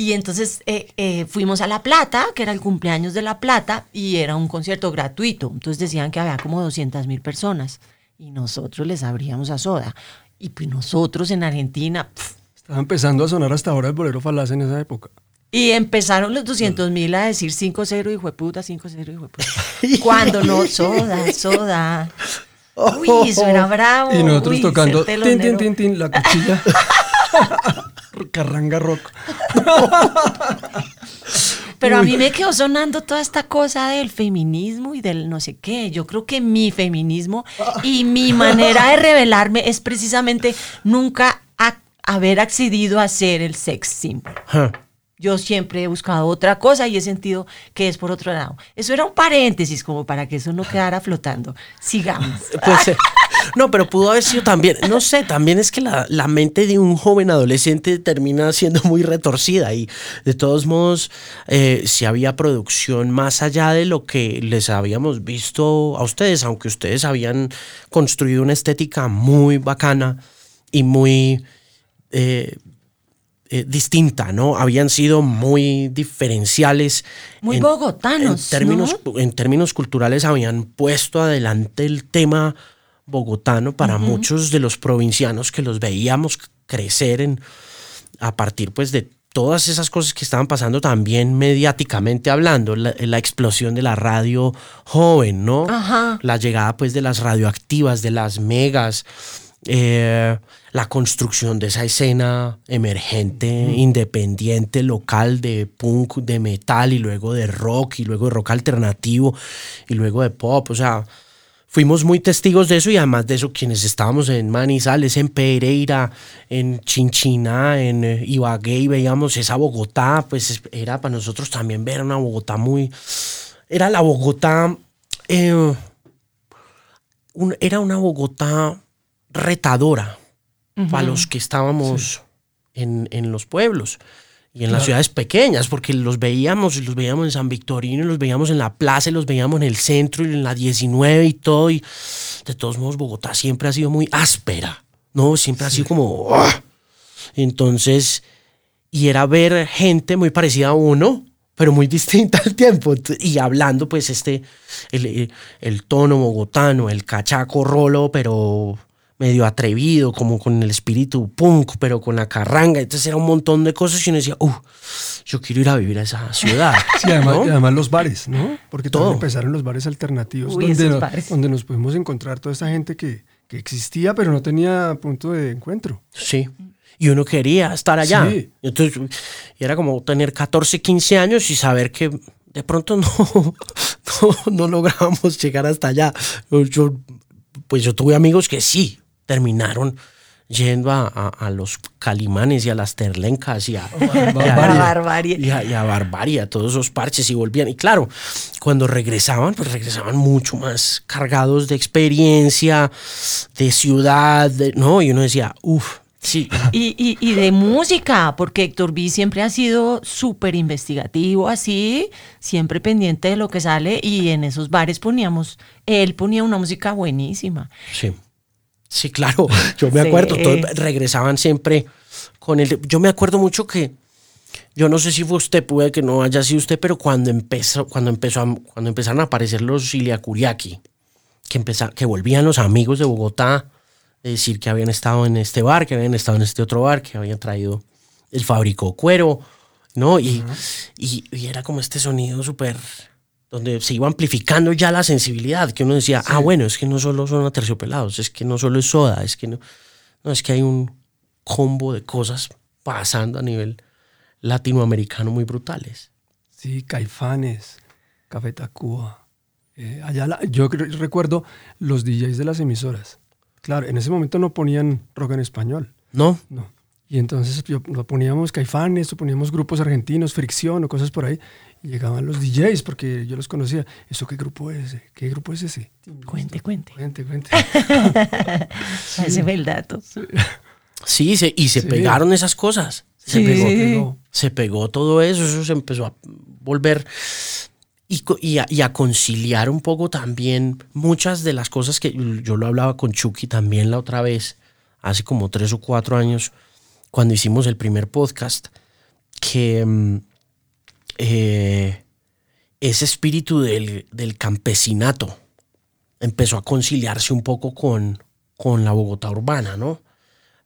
Y entonces eh, eh, fuimos a La Plata, que era el cumpleaños de La Plata, y era un concierto gratuito. Entonces decían que había como 200 mil personas. Y nosotros les abríamos a soda. Y pues nosotros en Argentina, Estaba empezando a sonar hasta ahora el bolero falaz en esa época. Y empezaron los 200 mil a decir 5-0, hijo de puta, 5-0, hijo de puta. Cuando no, soda, soda. Uy, eso era bravo. y nosotros Uy, tocando tin, tin, tin, tin, la cuchilla. Carranga rock. Pero a mí me quedó sonando toda esta cosa del feminismo y del no sé qué. Yo creo que mi feminismo y mi manera de revelarme es precisamente nunca haber accedido a ser el sex symbol. Ja. Yo siempre he buscado otra cosa y he sentido que es por otro lado. Eso era un paréntesis como para que eso no quedara flotando. Sigamos. Pues, eh, no, pero pudo haber sido también, no sé, también es que la, la mente de un joven adolescente termina siendo muy retorcida y de todos modos, eh, si había producción más allá de lo que les habíamos visto a ustedes, aunque ustedes habían construido una estética muy bacana y muy... eh, eh, distinta, ¿no? Habían sido muy diferenciales. Muy bogotanos, En términos, en términos culturales habían puesto adelante el tema bogotano para muchos de los provincianos que los veíamos crecer en, a partir pues de todas esas cosas que estaban pasando también mediáticamente hablando, la, la explosión de la radio joven, ¿no? Ajá. La llegada pues de las radioactivas, de las megas, eh, la construcción de esa escena emergente, independiente, local de punk, de metal y luego de rock y luego de rock alternativo y luego de pop, o sea, fuimos muy testigos de eso y además de eso quienes estábamos en Manizales, en Pereira, en Chinchina, en eh, Ibagué y veíamos esa Bogotá, pues es- era para nosotros también ver una Bogotá muy... Era la Bogotá... eh, un- era una Bogotá retadora para los que estábamos en, en los pueblos y en las ciudades pequeñas, porque los veíamos, los veíamos en San Victorino, los veíamos en la plaza, los veíamos en el centro y en la 19 y todo. Y de todos modos, Bogotá siempre ha sido muy áspera, ¿no? Siempre ha sido como... ¡ah! Entonces, y era ver gente muy parecida a uno, pero muy distinta al tiempo. Y hablando, pues, este, el, el tono bogotano, el cachaco rolo, pero medio atrevido, como con el espíritu punk, pero con la carranga. Entonces era un montón de cosas y uno decía, uh, yo quiero ir a vivir a esa ciudad. Sí, además, ¿no? además los bares, ¿no? Porque Todo. empezaron los bares alternativos, Uy, donde, esos no- bares. donde nos pudimos encontrar toda esta gente que, que existía, pero no tenía punto de encuentro. Sí. Y uno quería estar allá. Sí. Entonces, y era como tener 14, 15 años y saber que de pronto no, no, no lográbamos llegar hasta allá. Yo, pues yo tuve amigos que sí terminaron yendo a, a- a los calimanes y a las terlencas y a, y a- Barbarie. Barbarie. y a, y a Barbarie, a todos esos parches y volvían. Y claro, cuando regresaban, pues regresaban mucho más cargados de experiencia, de ciudad, de- ¿no? Y uno decía, uff, sí, Y, y, y de música, porque Héctor B siempre ha sido súper investigativo, así, siempre pendiente de lo que sale, y en esos bares poníamos, él ponía una música buenísima. Sí. Sí, claro. Yo me Sí. acuerdo, todos regresaban siempre con el. Yo me acuerdo mucho que yo no sé si fue usted, puede que no haya sido usted, pero cuando empezó, cuando empezó a- cuando empezaron a aparecer los Iliacuriaki, que que volvían los amigos de Bogotá, de decir que habían estado en este bar, que habían estado en este otro bar, que habían traído el fabrico cuero, ¿no? Y, y, y era como este sonido súper donde se iba amplificando ya la sensibilidad, que uno decía, ah, bueno, es que no solo son aterciopelados, es que no solo es soda, es que no, no, es que hay un combo de cosas pasando a nivel latinoamericano muy brutales. Sí, Caifanes, Café Tacuba. Eh, allá la- yo recuerdo los DJs de las emisoras. Claro, en ese momento no ponían rock en español. ¿No? No. Y entonces yo, lo poníamos Caifanes, poníamos grupos argentinos, Fricción o cosas por ahí. Y llegaban los DJs porque yo los conocía. ¿Eso qué grupo es ese? ¿Qué grupo es ese? Cuente, cuente. Cuente, cuente. Ese fue el dato. Sí, se- y se Sí. pegaron esas cosas. Se Sí. pegó, pegó. se pegó todo eso, eso se empezó a volver y, y a, y a conciliar un poco también muchas de las cosas que yo lo hablaba con Chucky también la otra vez, hace como tres o cuatro años, cuando hicimos el primer podcast, que mm, eh, ese espíritu del, del campesinato empezó a conciliarse un poco con, con la Bogotá urbana, ¿no?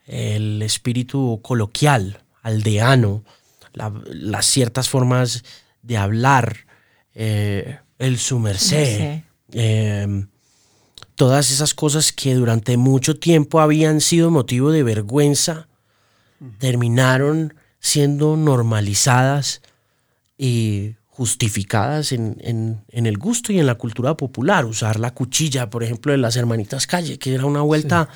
el espíritu coloquial, aldeano, la- las ciertas formas de hablar, eh, el sumercé, eh, todas esas cosas que durante mucho tiempo habían sido motivo de vergüenza, terminaron siendo normalizadas y justificadas en, en- en el gusto y en la cultura popular. Usar la cuchilla, por ejemplo, de las hermanitas Calle, que era una vuelta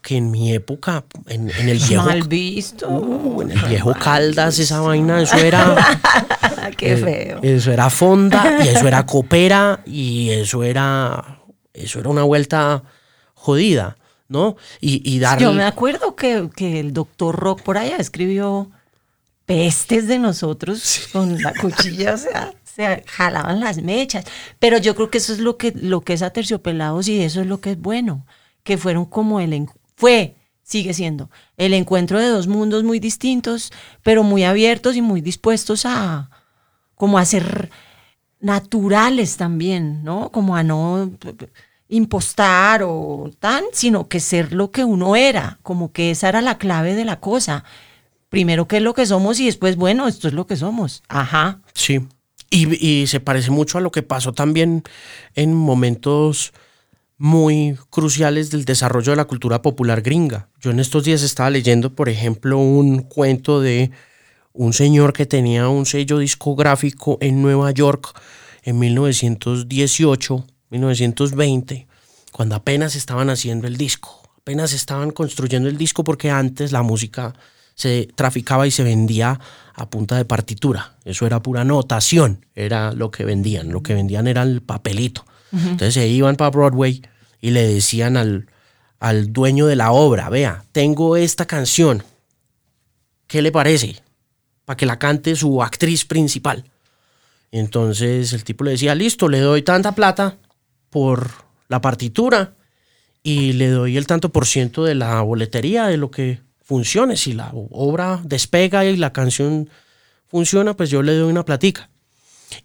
que en mi época, en, en el viejo... Mal visto. Uh, en el viejo Caldas, esa vaina, eso era... Qué eh, feo. Eso era fonda y eso era copera y eso era... Eso era una vuelta jodida, ¿no? Y, y darle... Yo me acuerdo que, que el doctor Rock por allá escribió pestes de nosotros con la cuchilla, o sea, se jalaban las mechas. Pero yo creo que eso es lo que, lo que es aterciopelados y eso es lo que es bueno, que fueron como el... Fue, sigue siendo, el encuentro de dos mundos muy distintos, pero muy abiertos y muy dispuestos a, como a ser naturales también, ¿no? Como a no impostar o tan, sino que ser lo que uno era, como que esa era la clave de la cosa. Primero qué es lo que somos y después, bueno, esto es lo que somos. Ajá. Sí. Y, y se parece mucho a lo que pasó también en momentos muy cruciales del desarrollo de la cultura popular gringa. Yo en estos días estaba leyendo, por ejemplo, un cuento de un señor que tenía un sello discográfico en Nueva York en 1918, 1920, cuando apenas estaban haciendo el disco, apenas estaban construyendo el disco porque antes la música se traficaba y se vendía a punta de partitura. Eso era pura notación, era lo que vendían. Lo que vendían era el papelito. Entonces se iban para Broadway y le decían al, al dueño de la obra, vea, tengo esta canción, ¿qué le parece? Para que la cante su actriz principal. Entonces el tipo le decía, listo, le doy tanta plata por la partitura y le doy el tanto por ciento de la boletería de lo que funcione. Si la obra despega y la canción funciona, pues yo le doy una platica.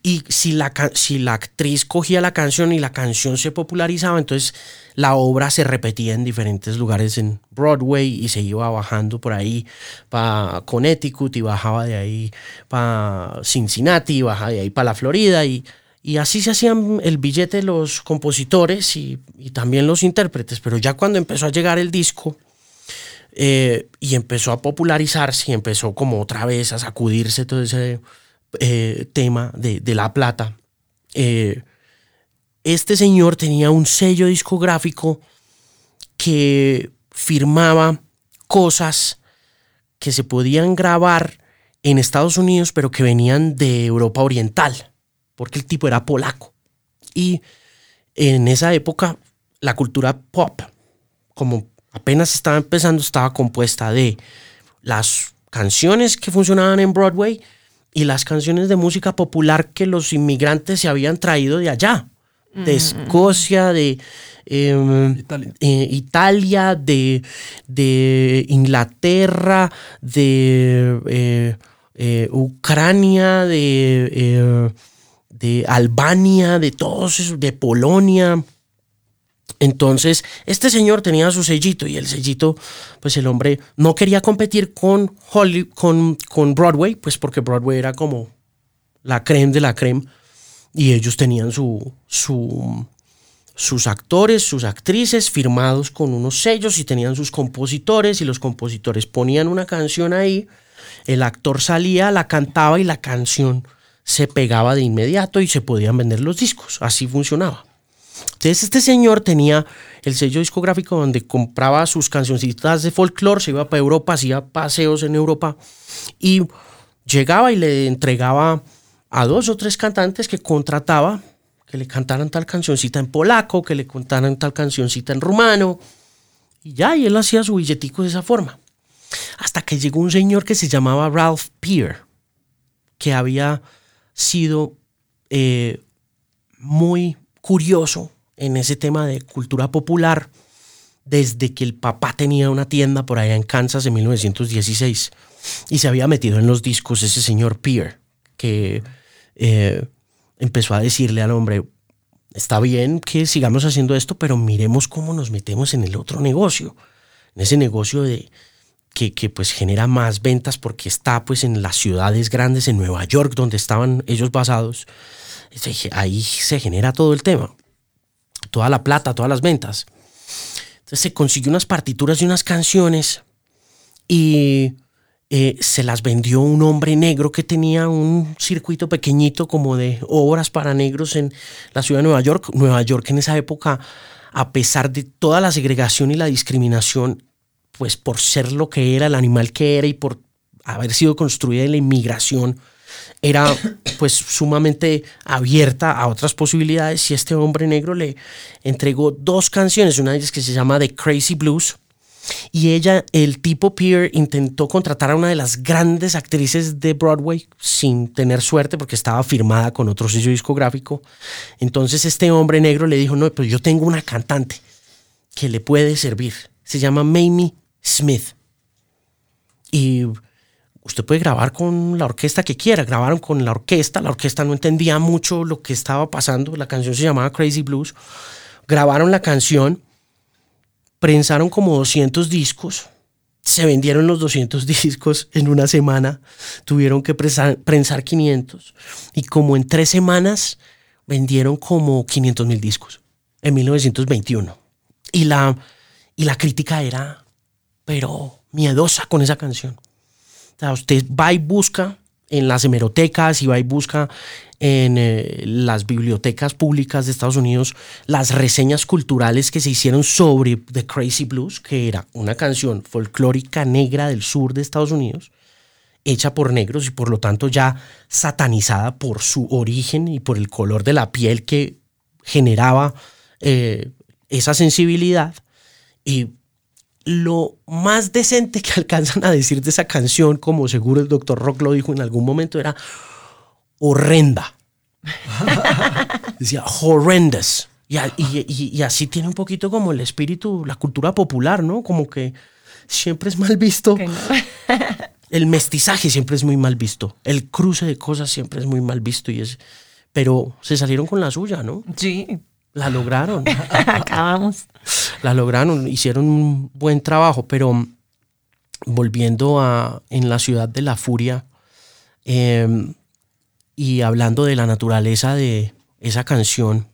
Y si la, si la actriz cogía la canción y la canción se popularizaba, entonces la obra se repetía en diferentes lugares en Broadway y se iba bajando por ahí para Connecticut y bajaba de ahí para Cincinnati y bajaba de ahí para la Florida y, y así se hacían el billete los compositores y, y también los intérpretes. Pero ya cuando empezó a llegar el disco, eh, y empezó a popularizarse y empezó como otra vez a sacudirse todo ese eh, tema de, la plata. Eh, este señor tenía un sello discográfico que firmaba cosas que se podían grabar en Estados Unidos, pero que venían de Europa Oriental, porque el tipo era polaco. Y en esa época, la cultura pop, como apenas estaba empezando, estaba compuesta de las canciones que funcionaban en Broadway y las canciones de música popular que los inmigrantes se habían traído de allá, de Escocia, de em, Italia. eh, Italia, de, de Inglaterra, de eh, eh, Ucrania, de, eh, de Albania, de todos esos, de Polonia. Entonces, este señor tenía su sellito y el sellito, pues el hombre no quería competir con, con, con Broadway, pues porque Broadway era como la creme de la creme y ellos tenían su, su, sus actores, sus actrices firmados con unos sellos y tenían sus compositores y los compositores ponían una canción ahí, el actor salía, la cantaba y la canción se pegaba de inmediato y se podían vender los discos. Así funcionaba. Entonces este señor tenía el sello discográfico donde compraba sus cancioncitas de folclore, se iba para Europa, hacía paseos en Europa y llegaba y le entregaba a dos o tres cantantes que contrataba que le cantaran tal cancioncita en polaco, que le cantaran tal cancioncita en rumano. Y ya, y él hacía su billetico de esa forma. Hasta que llegó un señor que se llamaba Ralph Peer, que había sido eh, muy curioso en ese tema de cultura popular desde que el papá tenía una tienda por allá en Kansas en 1916 y se había metido en los discos ese señor Peer, que eh, empezó a decirle al hombre, está bien que sigamos haciendo esto, pero miremos cómo nos metemos en el otro negocio, en ese negocio de que, que, pues genera más ventas porque está pues en las ciudades grandes, en Nueva York, donde estaban ellos basados. Ahí se genera todo el tema, toda la plata, todas las ventas. Entonces se consiguió unas partituras y unas canciones y eh, se las vendió un hombre negro que tenía un circuito pequeñito como de obras para negros en la ciudad de Nueva York. Nueva York en esa época, a pesar de toda la segregación y la discriminación, pues por ser lo que era, el animal que era y por haber sido construida en la inmigración, era pues sumamente abierta a otras posibilidades y este hombre negro le entregó dos canciones, una de ellas que se llama The Crazy Blues, y ella, el tipo Peer, intentó contratar a una de las grandes actrices de Broadway sin tener suerte porque estaba firmada con otro sello discográfico. Entonces este hombre negro le dijo, no, pero yo tengo una cantante que le puede servir. Se llama Mamie Smith. Y usted puede grabar con la orquesta que quiera. Grabaron con la orquesta. La orquesta no entendía mucho lo que estaba pasando. La canción se llamaba Crazy Blues. Grabaron la canción prensaron como 200 discos, se vendieron los 200 discos en una semana, tuvieron que prensar, 500 y como en tres semanas vendieron como 500 mil discos en 1921. Y la, y la crítica era, pero miedosa con esa canción. O sea, usted va y busca en las hemerotecas y va y busca en eh, las bibliotecas públicas de Estados Unidos las reseñas culturales que se hicieron sobre The Crazy Blues, que era una canción folclórica negra del sur de Estados Unidos, hecha por negros y por lo tanto ya satanizada por su origen y por el color de la piel que generaba eh, esa sensibilidad. Y lo más decente que alcanzan a decir de esa canción, como seguro el doctor Rock lo dijo en algún momento, era horrenda. Decía horrendous. Y, así tiene un poquito como el espíritu, la cultura popular, ¿no? Como que siempre es mal visto. el mestizaje siempre es muy mal visto. El cruce de cosas siempre es muy mal visto. Y es, pero se salieron con la suya, ¿no? Sí. La lograron. Acabamos. La lograron, hicieron un buen trabajo, pero volviendo a en la ciudad de la furia, eh, y hablando de la naturaleza de esa canción,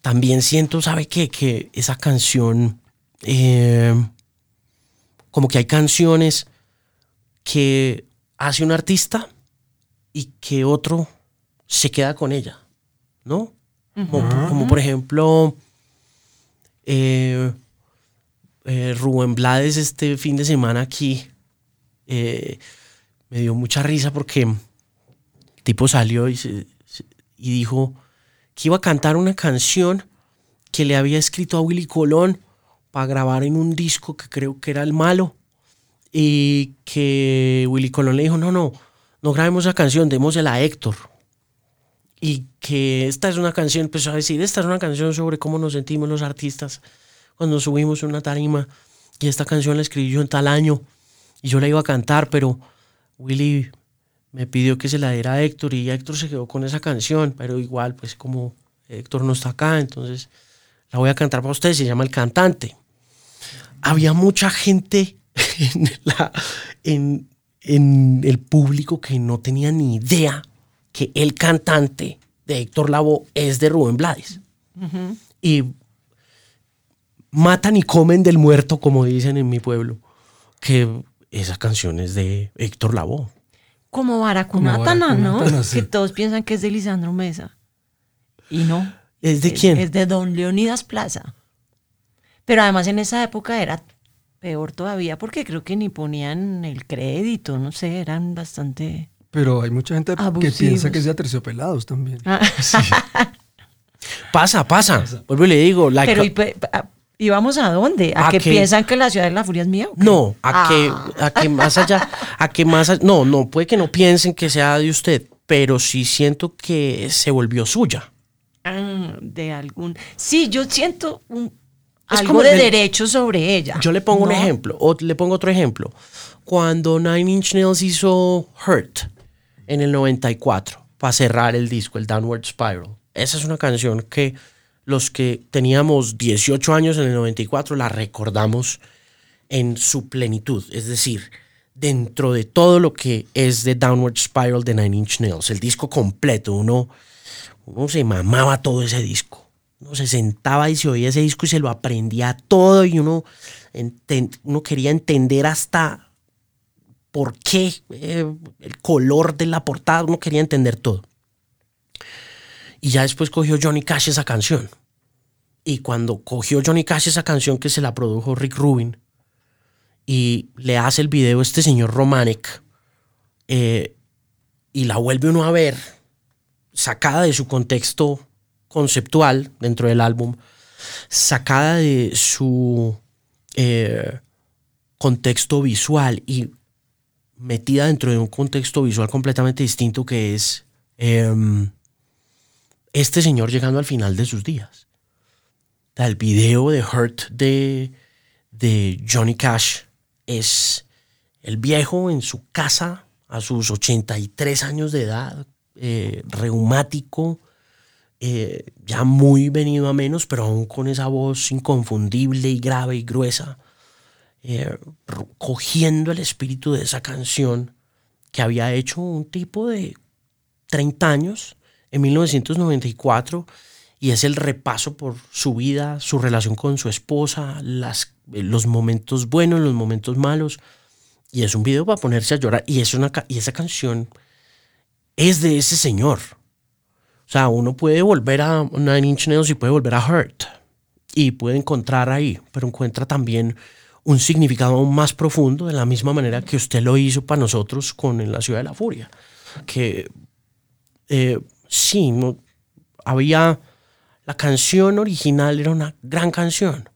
también siento, ¿sabe qué? Que esa canción, eh, como que hay canciones que hace un artista y que otro se queda con ella, ¿no? Como, por ejemplo, eh, eh, Rubén Blades este fin de semana aquí me dio mucha risa porque tipo salió y, y dijo que iba a cantar una canción que le había escrito a Willy Colón para grabar en un disco que creo que era el malo. Y que Willy Colón le dijo, no, no, no grabemos esa canción, démosela a Héctor. Y que esta es una canción, empezó a decir, esta es una canción sobre cómo nos sentimos los artistas cuando subimos una tarima. Y esta canción la escribí yo en tal año. Y yo la iba a cantar, pero Willy me pidió que se la diera a Héctor y Héctor se quedó con esa canción, pero igual, pues como Héctor no está acá, entonces la voy a cantar para ustedes, se llama El Cantante. Había mucha gente en, en el público que no tenía ni idea que el cantante de Héctor Lavoe es de Rubén Blades. Y matan y comen del muerto, como dicen en mi pueblo, que esa canción es de Héctor Lavoe. Como Baracunatana, Como ¿no? Sí. Que todos piensan que es de Lisandro Mesa. Y no. ¿Es de quién? Es de Don Leonidas Plaza. Pero además en esa época era peor todavía porque creo que ni ponían el crédito, no sé, eran bastante... Pero hay mucha gente que piensa que es de aterciopelados también. Ah, Pasa, pasa. Vuelvo y le digo, like, Pero ¿y pe- a- dónde? ¿A, ¿A que piensan que la ciudad de la furia es mía? o qué? no, a Ah. que, a que más allá, a que más allá, no, no, puede que no piensen que sea de usted, pero sí siento que se volvió suya. Ah, de algún... Sí, yo siento un, Es algo como de el- derecho sobre ella. Yo le pongo un ejemplo, o le pongo otro ejemplo. Cuando Nine Inch Nails hizo Hurt en el 94, para cerrar el disco, el Downward Spiral, esa es una canción que los que teníamos 18 años en el 94 la recordamos en su plenitud, es decir, dentro de todo lo que es de Downward Spiral de Nine Inch Nails, el disco completo, uno, se mamaba todo ese disco. Uno se sentaba y se oía ese disco y se lo aprendía todo y uno, uno quería entender hasta por qué, eh, el color de la portada, uno quería entender todo. Y ya después cogió Johnny Cash esa canción. Y cuando cogió Johnny Cash esa canción que se la produjo Rick Rubin y le hace el video a este señor Romanek eh, y la vuelve uno a ver sacada de su contexto conceptual dentro del álbum, sacada de su eh, contexto visual y metida dentro de un contexto visual completamente distinto que es em, este señor llegando al final de sus días. El video de Hurt de, de Johnny Cash es el viejo en su casa a sus 83 años de edad, eh, reumático, eh, ya muy venido a menos, pero aún con esa voz inconfundible y grave y gruesa, eh, cogiendo el espíritu de esa canción que había hecho un tipo de 30 años en 1994 y es el repaso por su vida, su relación con su esposa, eh, los momentos buenos, los momentos malos. Y es un video para ponerse a llorar. Y, es una, y esa canción es de ese señor. O sea, uno puede volver a Nine Inch Nails y puede volver a Hurt. Y puede encontrar ahí, pero encuentra también un significado aún más profundo, de la misma manera que usted lo hizo para nosotros con En la Ciudad de la Furia. Que eh, sí, no, había. La canción original era una gran canción,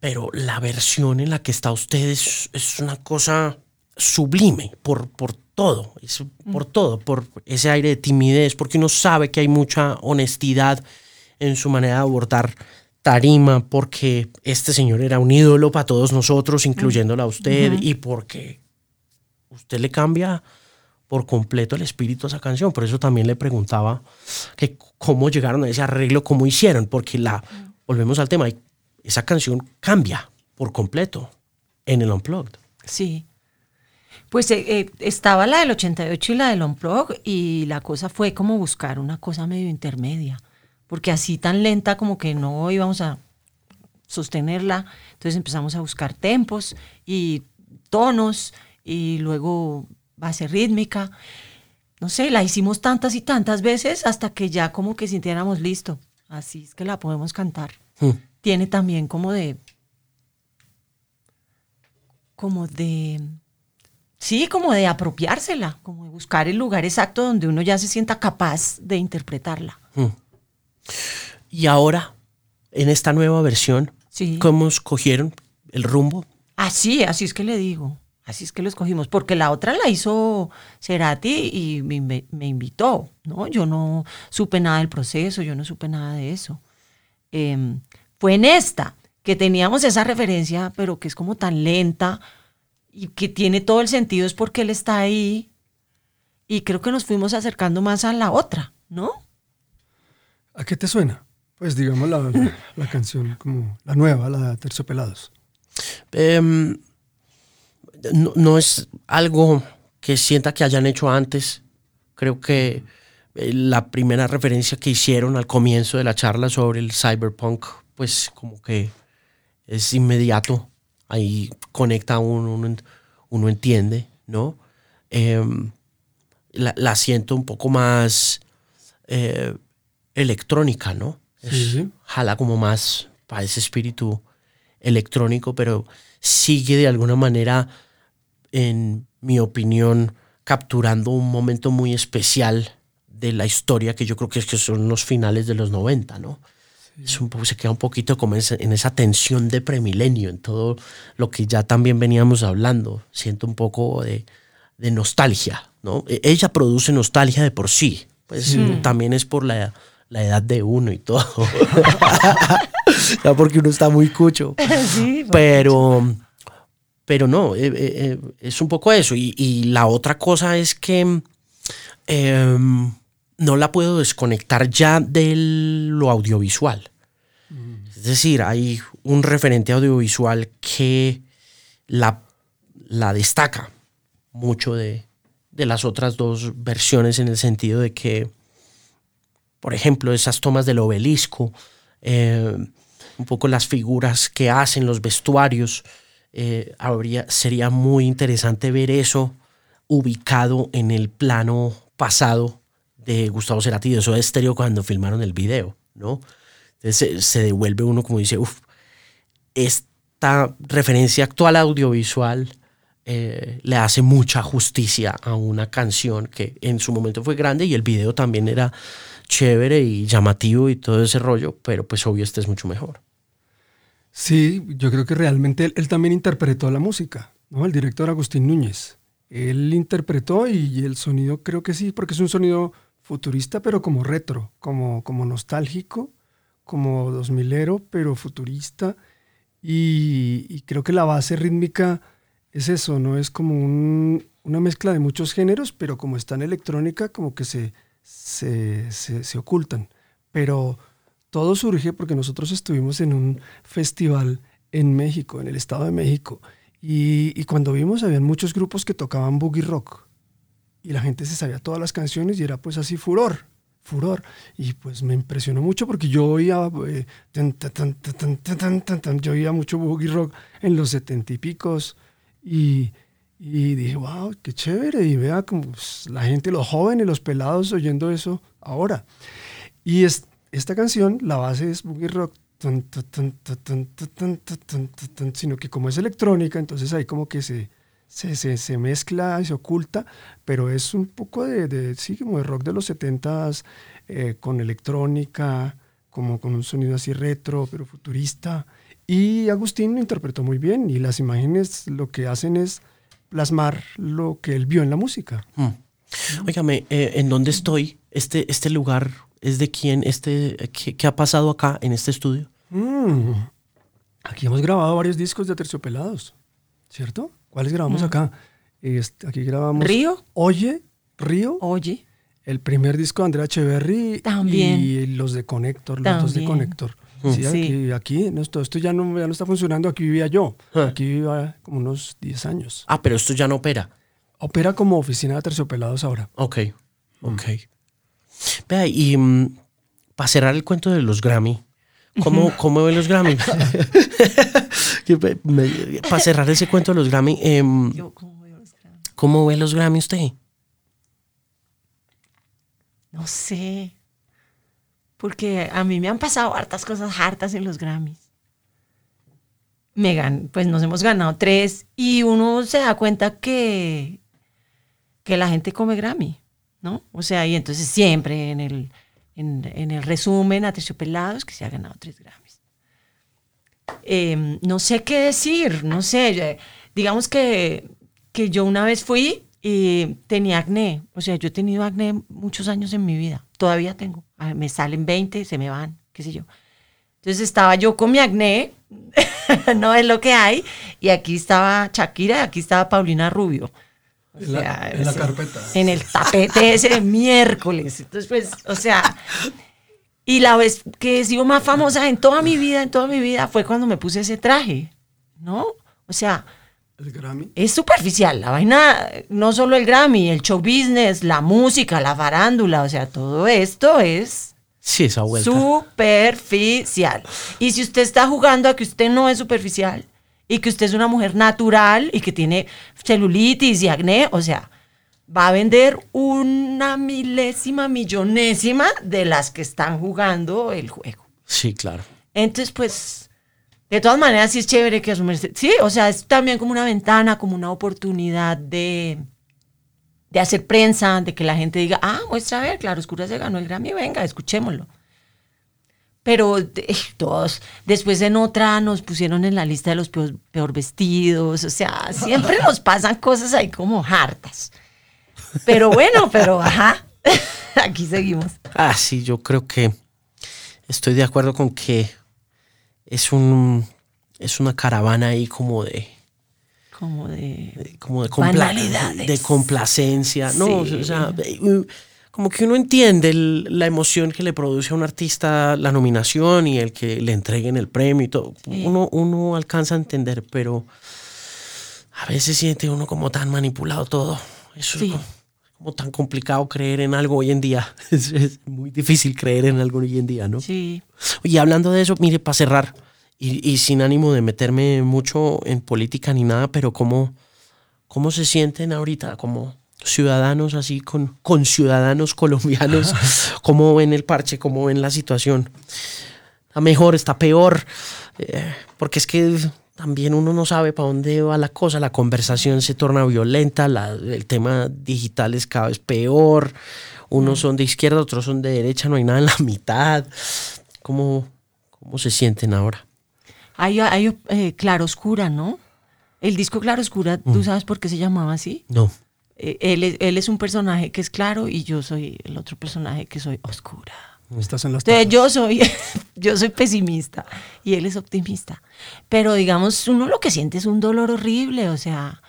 pero la versión en la que está usted es, es una cosa sublime por, por todo, es por todo, por ese aire de timidez, porque uno sabe que hay mucha honestidad en su manera de abordar tarima, porque este señor era un ídolo para todos nosotros, incluyéndola a usted, y porque usted le cambia por completo el espíritu a esa canción. Por eso también le preguntaba que cómo llegaron a ese arreglo, cómo hicieron, porque la, volvemos al tema, esa canción cambia por completo en el Unplugged. Sí. Pues eh, eh, estaba la del 88 y la del Unplug y la cosa fue como buscar una cosa medio intermedia, porque así tan lenta como que no íbamos a sostenerla, entonces empezamos a buscar tempos y tonos y luego base rítmica. No sé, la hicimos tantas y tantas veces hasta que ya como que sintiéramos listo. Así es que la podemos cantar. Hmm. Tiene también como de como de Sí, como de apropiársela, como de buscar el lugar exacto donde uno ya se sienta capaz de interpretarla. Y ahora, en esta nueva versión, Sí. ¿cómo escogieron el rumbo? Así, así es que le digo. Así es que lo escogimos, porque la otra la hizo Cerati y me, me invitó, ¿no? Yo no supe nada del proceso, yo no supe nada de eso. Em, fue en esta que teníamos esa referencia, pero que es como tan lenta y que tiene todo el sentido, es porque él está ahí y creo que nos fuimos acercando más a la otra, ¿no? ¿A qué te suena? Pues digamos la, la, canción como la nueva, la de Terciopelados. Em, no, es algo que sienta que hayan hecho antes. Creo que eh, la primera referencia que hicieron al comienzo de la charla sobre el cyberpunk, pues como que es inmediato. Ahí conecta uno, uno, entiende, ¿no? Em, la, la siento un poco más eh, electrónica, ¿no? Es- Sí. Jala como más para ese espíritu electrónico, pero sigue de alguna manera, en mi opinión, capturando un momento muy especial de la historia que yo creo que es que son los finales de los 90, ¿no? Es un poco, se queda un poquito como en esa, en esa tensión de premilenio, en todo lo que ya también veníamos hablando. Siento un poco de, de nostalgia, ¿no? E- Ella produce nostalgia de por sí, pues también es por la, la edad de uno y todo. ya porque uno está muy cucho. sí, Pero, pero no, eh, eh, eh, es un poco eso. Y, y la otra cosa es que em, no la puedo desconectar ya de lo audiovisual. Es decir, hay un referente audiovisual que la, la destaca mucho de, de las otras dos versiones en el sentido de que, por ejemplo, esas tomas del obelisco, eh, un poco las figuras que hacen, los vestuarios, eh, habría, sería muy interesante ver eso ubicado en el plano pasado de Gustavo Cerati de Soda Stereo cuando filmaron el video, ¿no? Entonces se, se devuelve uno como dice, uff, esta referencia actual audiovisual eh, le hace mucha justicia a una canción que en su momento fue grande y el video también era chévere y llamativo y todo ese rollo, pero pues obvio este es mucho mejor. Sí, yo creo que realmente él, también interpretó la música, ¿no? El director Agustín Núñez. Él interpretó y el sonido creo que sí, porque es un sonido futurista, pero como retro, como, como nostálgico, como dos milero, pero futurista. Y, creo que la base rítmica es eso, ¿no? Es como un- una mezcla de muchos géneros, pero como está en electrónica, como que se, se, se, ocultan. Pero todo surge porque nosotros estuvimos en un festival en México, en el Estado de México, y, cuando vimos habían muchos grupos que tocaban boogie rock, y la gente se sabía todas las canciones y era pues así furor, furor. Y pues me impresionó mucho porque yo oía, eh, yo oía mucho boogie rock en los setenta y picos, y, y dije, wow, qué chévere. Y vea como pues, la gente, los jóvenes, los pelados oyendo eso ahora. Y es, esta canción, la base es boogie rock, sino que como es electrónica, entonces ahí como que se, se, se, se mezcla y se oculta, pero es un poco de, de sí, como de rock de los 70s, eh, con electrónica, como con un sonido así retro, pero futurista. Y Agustín lo interpretó muy bien y las imágenes lo que hacen es plasmar lo que él vio en la música. Mm. Óigame, eh, ¿en dónde estoy? Este, este lugar es de quién, este, ¿qué, qué ha pasado acá en este estudio? Mm. Aquí hemos grabado varios discos de Terciopelados, ¿cierto? ¿Cuáles grabamos acá? Este, aquí grabamos ¿Río? Oye, Río, Oye, el primer disco de Andrea Echeverry También. y los de Connector, los dos de También. Connector. Sí, Sí. aquí, aquí no, esto, esto ya, no, ya no está funcionando, aquí vivía yo, Ah. aquí vivía como unos 10 años. Ah, pero esto ya no opera. Opera como oficina de Terciopelados ahora. Ok, ok. Vea, y para cerrar el cuento de los Grammy, ¿cómo, cómo ven los Grammy? para cerrar ese cuento de los Grammy, em, yo como veo los Grammy? ¿cómo ve los Grammy usted? No sé. Porque a mí me han pasado hartas cosas hartas en los Grammys. Me gan pues nos hemos ganado tres y uno se da cuenta que, que la gente come Grammy, ¿no? O sea, y entonces siempre en el, en, el resumen a Terciopelados que se ha ganado tres Grammys. Eh, no sé qué decir, no sé. digamos que, que yo una vez fui y tenía acné. O sea, yo he tenido acné muchos años en mi vida. Todavía tengo. Ah, Me salen 20, se me van, qué sé yo. Entonces estaba yo con mi acné, no es lo que hay, y aquí estaba Shakira, y aquí estaba Paulina Rubio. En la, en la carpeta. En el tapete ese de miércoles. Entonces, pues, o sea, y la vez que he sido más famosa en toda mi vida, en toda mi vida, fue cuando me puse ese traje, ¿no? O sea, El Grammy. es superficial. La vaina, no solo el Grammy, el show business, la música, la farándula, o sea, todo esto es Sí, esa vuelta. superficial. Y si usted está jugando a que usted no es superficial y que usted es una mujer natural y que tiene celulitis y acné, o sea, va a vender una milésima, millonésima de las que están jugando el juego. Sí, claro. Entonces, pues, de todas maneras, sí es chévere que asumirse. Sí, o sea, es también como una ventana, como una oportunidad de, de hacer prensa, de que la gente diga, ah, muestra a ver, Claro Oscura se ganó el Grammy, venga, escuchémoslo. Pero eh, todos, después en otra nos pusieron en la lista de los peor, peor vestidos, o sea, siempre nos pasan cosas ahí como hartas. Pero bueno, pero ajá, aquí seguimos. Ah, sí, yo creo que estoy de acuerdo con que es un es una caravana ahí como de Como de... de- como de, compla- de complacencia, no, Sí. o sea, como que uno entiende el- la emoción que le produce a un artista la nominación y el que le entreguen el premio y todo. Sí. Uno, uno alcanza a entender, pero a veces siente uno como tan manipulado todo. Eso Sí. es como, como tan complicado creer en algo hoy en día. Es, es muy difícil creer en algo hoy en día, ¿no? Sí. Y hablando de eso, mire, para cerrar, y, y sin ánimo de meterme mucho en política ni nada, pero cómo, cómo se sienten ahorita como ciudadanos así, con, con ciudadanos colombianos, cómo ven el parche, cómo ven la situación. Está mejor, está peor, eh, porque es que también uno no sabe para dónde va la cosa, la conversación se torna violenta, la- el tema digital es cada vez peor, unos son de izquierda, otros son de derecha, no hay nada en la mitad. ¿Cómo, cómo se sienten ahora? Hay, hay eh, Claroscura, ¿no? El disco Claroscura, ¿tú sabes por qué se llamaba así? No. Eh, él, es- él es un personaje que es claro y yo soy el otro personaje que soy oscura. Estas son las Entonces yo soy, yo soy pesimista y él es optimista. Pero digamos, uno lo que siente es un dolor horrible, o sea,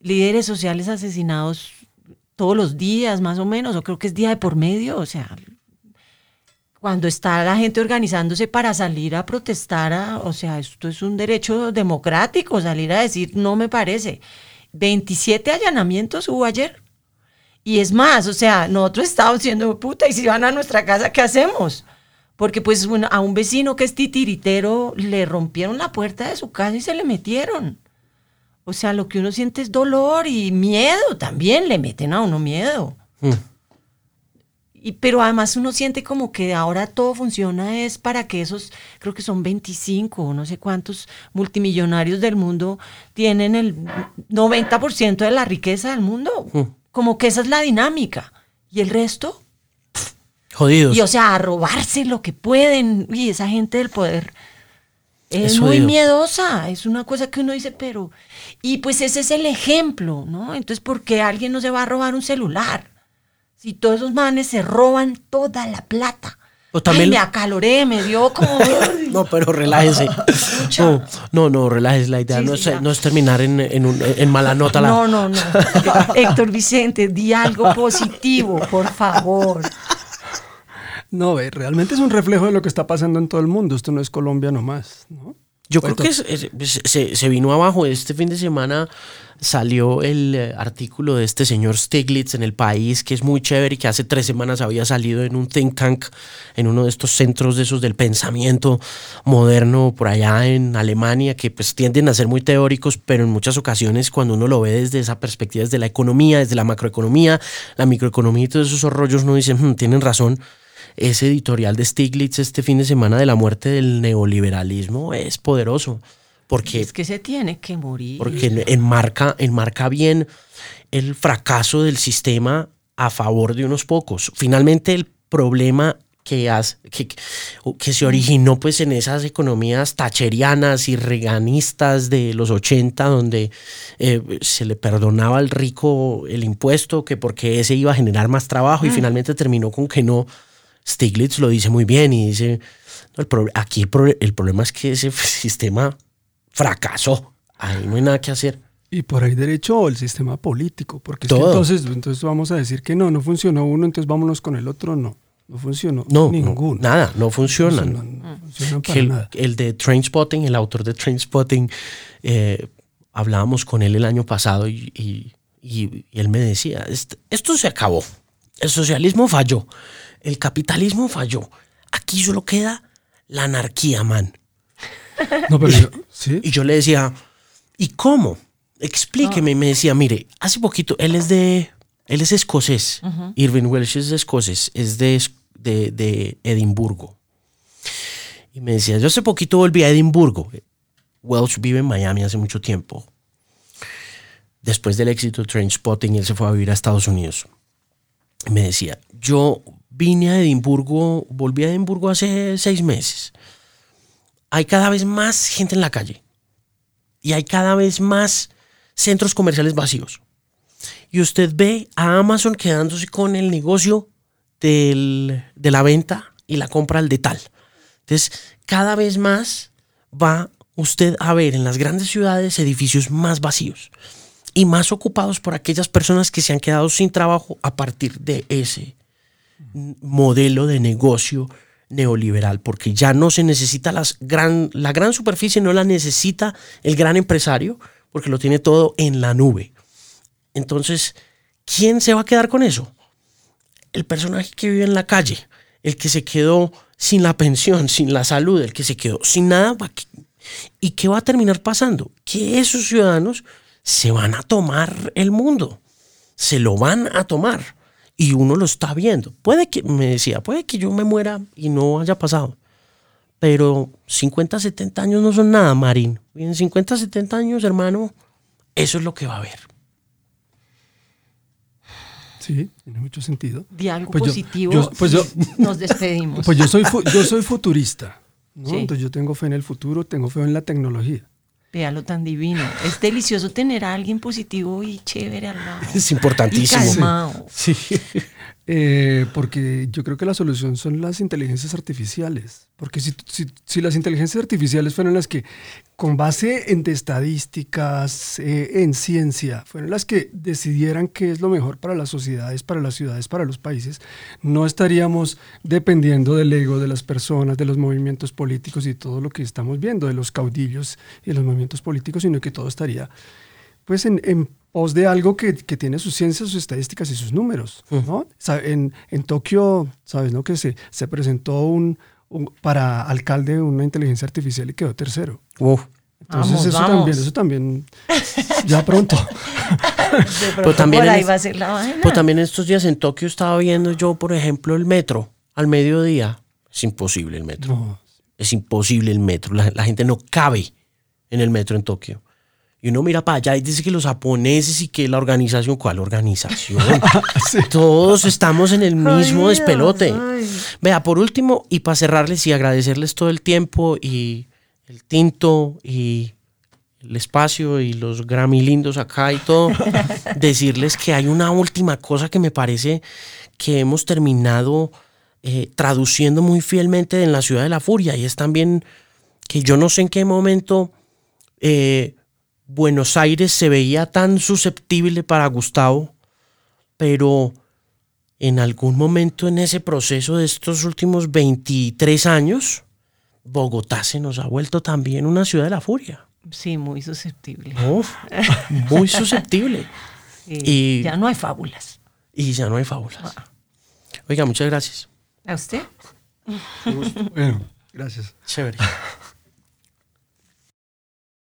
líderes sociales asesinados todos los días, más o menos, o creo que es día de por medio, o sea, cuando está la gente organizándose para salir a protestar, a- o sea, esto es un derecho democrático, salir a decir, no me parece. 27 allanamientos hubo ayer. Y es más, o sea, nosotros estábamos diciendo, puta, y si van a nuestra casa, ¿qué hacemos? Porque pues bueno, a un vecino que es titiritero le rompieron la puerta de su casa y se le metieron. O sea, lo que uno siente es dolor y miedo también, le meten a uno miedo. Mm. Y, pero además uno siente como que ahora todo funciona es para que esos, creo que son 25 o no sé cuántos multimillonarios del mundo tienen el 90% de la riqueza del mundo. Como que esa es la dinámica. Y el resto, Jodidos. y o sea, a robarse lo que pueden. Y esa gente del poder es Es muy miedosa. Es una cosa que uno dice, pero. Y pues ese es el ejemplo, ¿no? Entonces, ¿por qué alguien no se va a robar un celular? Si todos esos manes se roban toda la plata. O también- Ay, me acaloré, me dio como. No, pero relájese. No, no, no, relájese. La idea Sí, no, sí, es, no es terminar en, en, un- en mala nota. La, No, no, no. Héctor Vicente, di algo positivo, por favor. No, ve, realmente es un reflejo de lo que está pasando en todo el mundo. Esto no es Colombia nomás, ¿no? Yo creo que se, se vino abajo. Este fin de semana salió el eh, artículo de este señor Stiglitz en el país, que es muy chévere y que hace tres semanas había salido en un think tank, en uno de estos centros de esos del pensamiento moderno por allá en Alemania, que pues tienden a ser muy teóricos, pero en muchas ocasiones cuando uno lo ve desde esa perspectiva, desde la economía, desde la macroeconomía, la microeconomía y todos esos rollos, uno dice, "Hmm, tienen razón ese editorial de Stiglitz este fin de semana de la muerte del neoliberalismo es poderoso. Porque, Es que se tiene que morir. porque enmarca, enmarca bien el fracaso del sistema a favor de unos pocos. Finalmente el problema que, has- que, que se originó pues en esas economías tacherianas y reganistas de los 80 donde eh, se le perdonaba al rico el impuesto que porque ese iba a generar más trabajo y finalmente terminó con que no. Stiglitz lo dice muy bien y dice, "No, el pro- aquí el, pro- el problema es que ese sistema fracasó. Ahí no hay nada que hacer. Y por ahí derecho el sistema político, porque es que Todo. entonces, entonces vamos a decir que no, no funcionó uno, entonces vámonos con el otro, no, no funcionó No, no, ninguno. nada, no funcionan. No, no funcionan para el, nada. el de Trainspotting, el autor de Trainspotting, eh, hablábamos con él el año pasado y, y- y- él me decía, "Est- esto se acabó, el socialismo falló, el capitalismo falló, aquí solo queda la anarquía, man. No, pero yo- ¿sí? Y yo le decía, ¿y cómo? Explíqueme. Y me decía, mire, hace poquito, él es de, él es escocés. Irving Welsh es escocés, es de, es- de, de Edimburgo. Y me decía, yo hace poquito volví a Edimburgo. Welsh vive en Miami hace mucho tiempo. Después del éxito de Trainspotting, él se fue a vivir a Estados Unidos. Y me decía, yo vine a Edimburgo, volví a Edimburgo hace seis meses hay cada vez más gente en la calle y hay cada vez más centros comerciales vacíos. Y usted ve a Amazon quedándose con el negocio del- de la venta y la compra al detal. Entonces, cada vez más va usted a ver en las grandes ciudades edificios más vacíos y más ocupados por aquellas personas que se han quedado sin trabajo a partir de ese modelo de negocio neoliberal, porque ya no se necesita las gran, la gran superficie, no la necesita el gran empresario, porque lo tiene todo en la nube. Entonces, ¿quién se va a quedar con eso? El personaje que vive en la calle, el que se quedó sin la pensión, sin la salud, el que se quedó sin nada. ¿Y qué va a terminar pasando? Que esos ciudadanos se van a tomar el mundo, se lo van a tomar y uno lo está viendo. Puede que, me decía, puede que yo me muera y no haya pasado. Pero 50, 70 años no son nada, Marín. Y en 50, 70 años, hermano, eso es lo que va a haber. Sí, tiene mucho sentido. Di algo Pues yo- positivo. yo- pues yo- nos despedimos. Pues yo soy, yo soy futurista. ¿no? Sí. Entonces yo tengo fe en el futuro, tengo fe en la tecnología. Véalo tan divino. Es delicioso tener a alguien positivo y chévere al lado. Es Y importantísimo. calmado. Sí. Eh, porque yo creo que la solución son las inteligencias artificiales. Porque si, si- si las inteligencias artificiales fueron las que, con base en estadísticas, eh, en ciencia, fueron las que decidieran qué es lo mejor para las sociedades, para las ciudades, para los países, no estaríamos dependiendo del ego de las personas, de los movimientos políticos y todo lo que estamos viendo, de los caudillos y los movimientos políticos, sino que todo estaría pues en, en pos de algo que, que tiene sus ciencias, sus estadísticas y sus números. ¿no? Sa- En, en Tokio, ¿sabes? No? Que se, se presentó un, un- para alcalde una inteligencia artificial y quedó tercero. Uf. Entonces Vamos, eso vamos. también, eso también, ya pronto. Pero también por en ahí es- va a ser la vaina. Pues también estos días en Tokio estaba viendo yo, por ejemplo, el metro al mediodía. Es imposible el metro. No, Es imposible el metro. La, la gente no cabe en el metro en Tokio. Y uno mira para allá y dice que los japoneses y que la organización, ¿cuál organización? Todos estamos en el mismo Ay, despelote. ay. Vea, por último, y para cerrarles y agradecerles todo el tiempo y el tinto y el espacio y los Grammy lindos acá y todo, decirles que hay una última cosa que me parece que hemos terminado eh, traduciendo muy fielmente en la ciudad de la furia y es también que yo no sé en qué momento eh, Buenos Aires se veía tan susceptible para Gustavo, pero en algún momento en ese proceso de estos últimos 23 años, Bogotá se nos ha vuelto también una ciudad de la furia. Sí, muy susceptible. Uf, muy susceptible. Sí, Y- Ya no hay fábulas. Y ya no hay fábulas. Oiga, muchas gracias. ¿A usted? bueno, gracias. Chévere.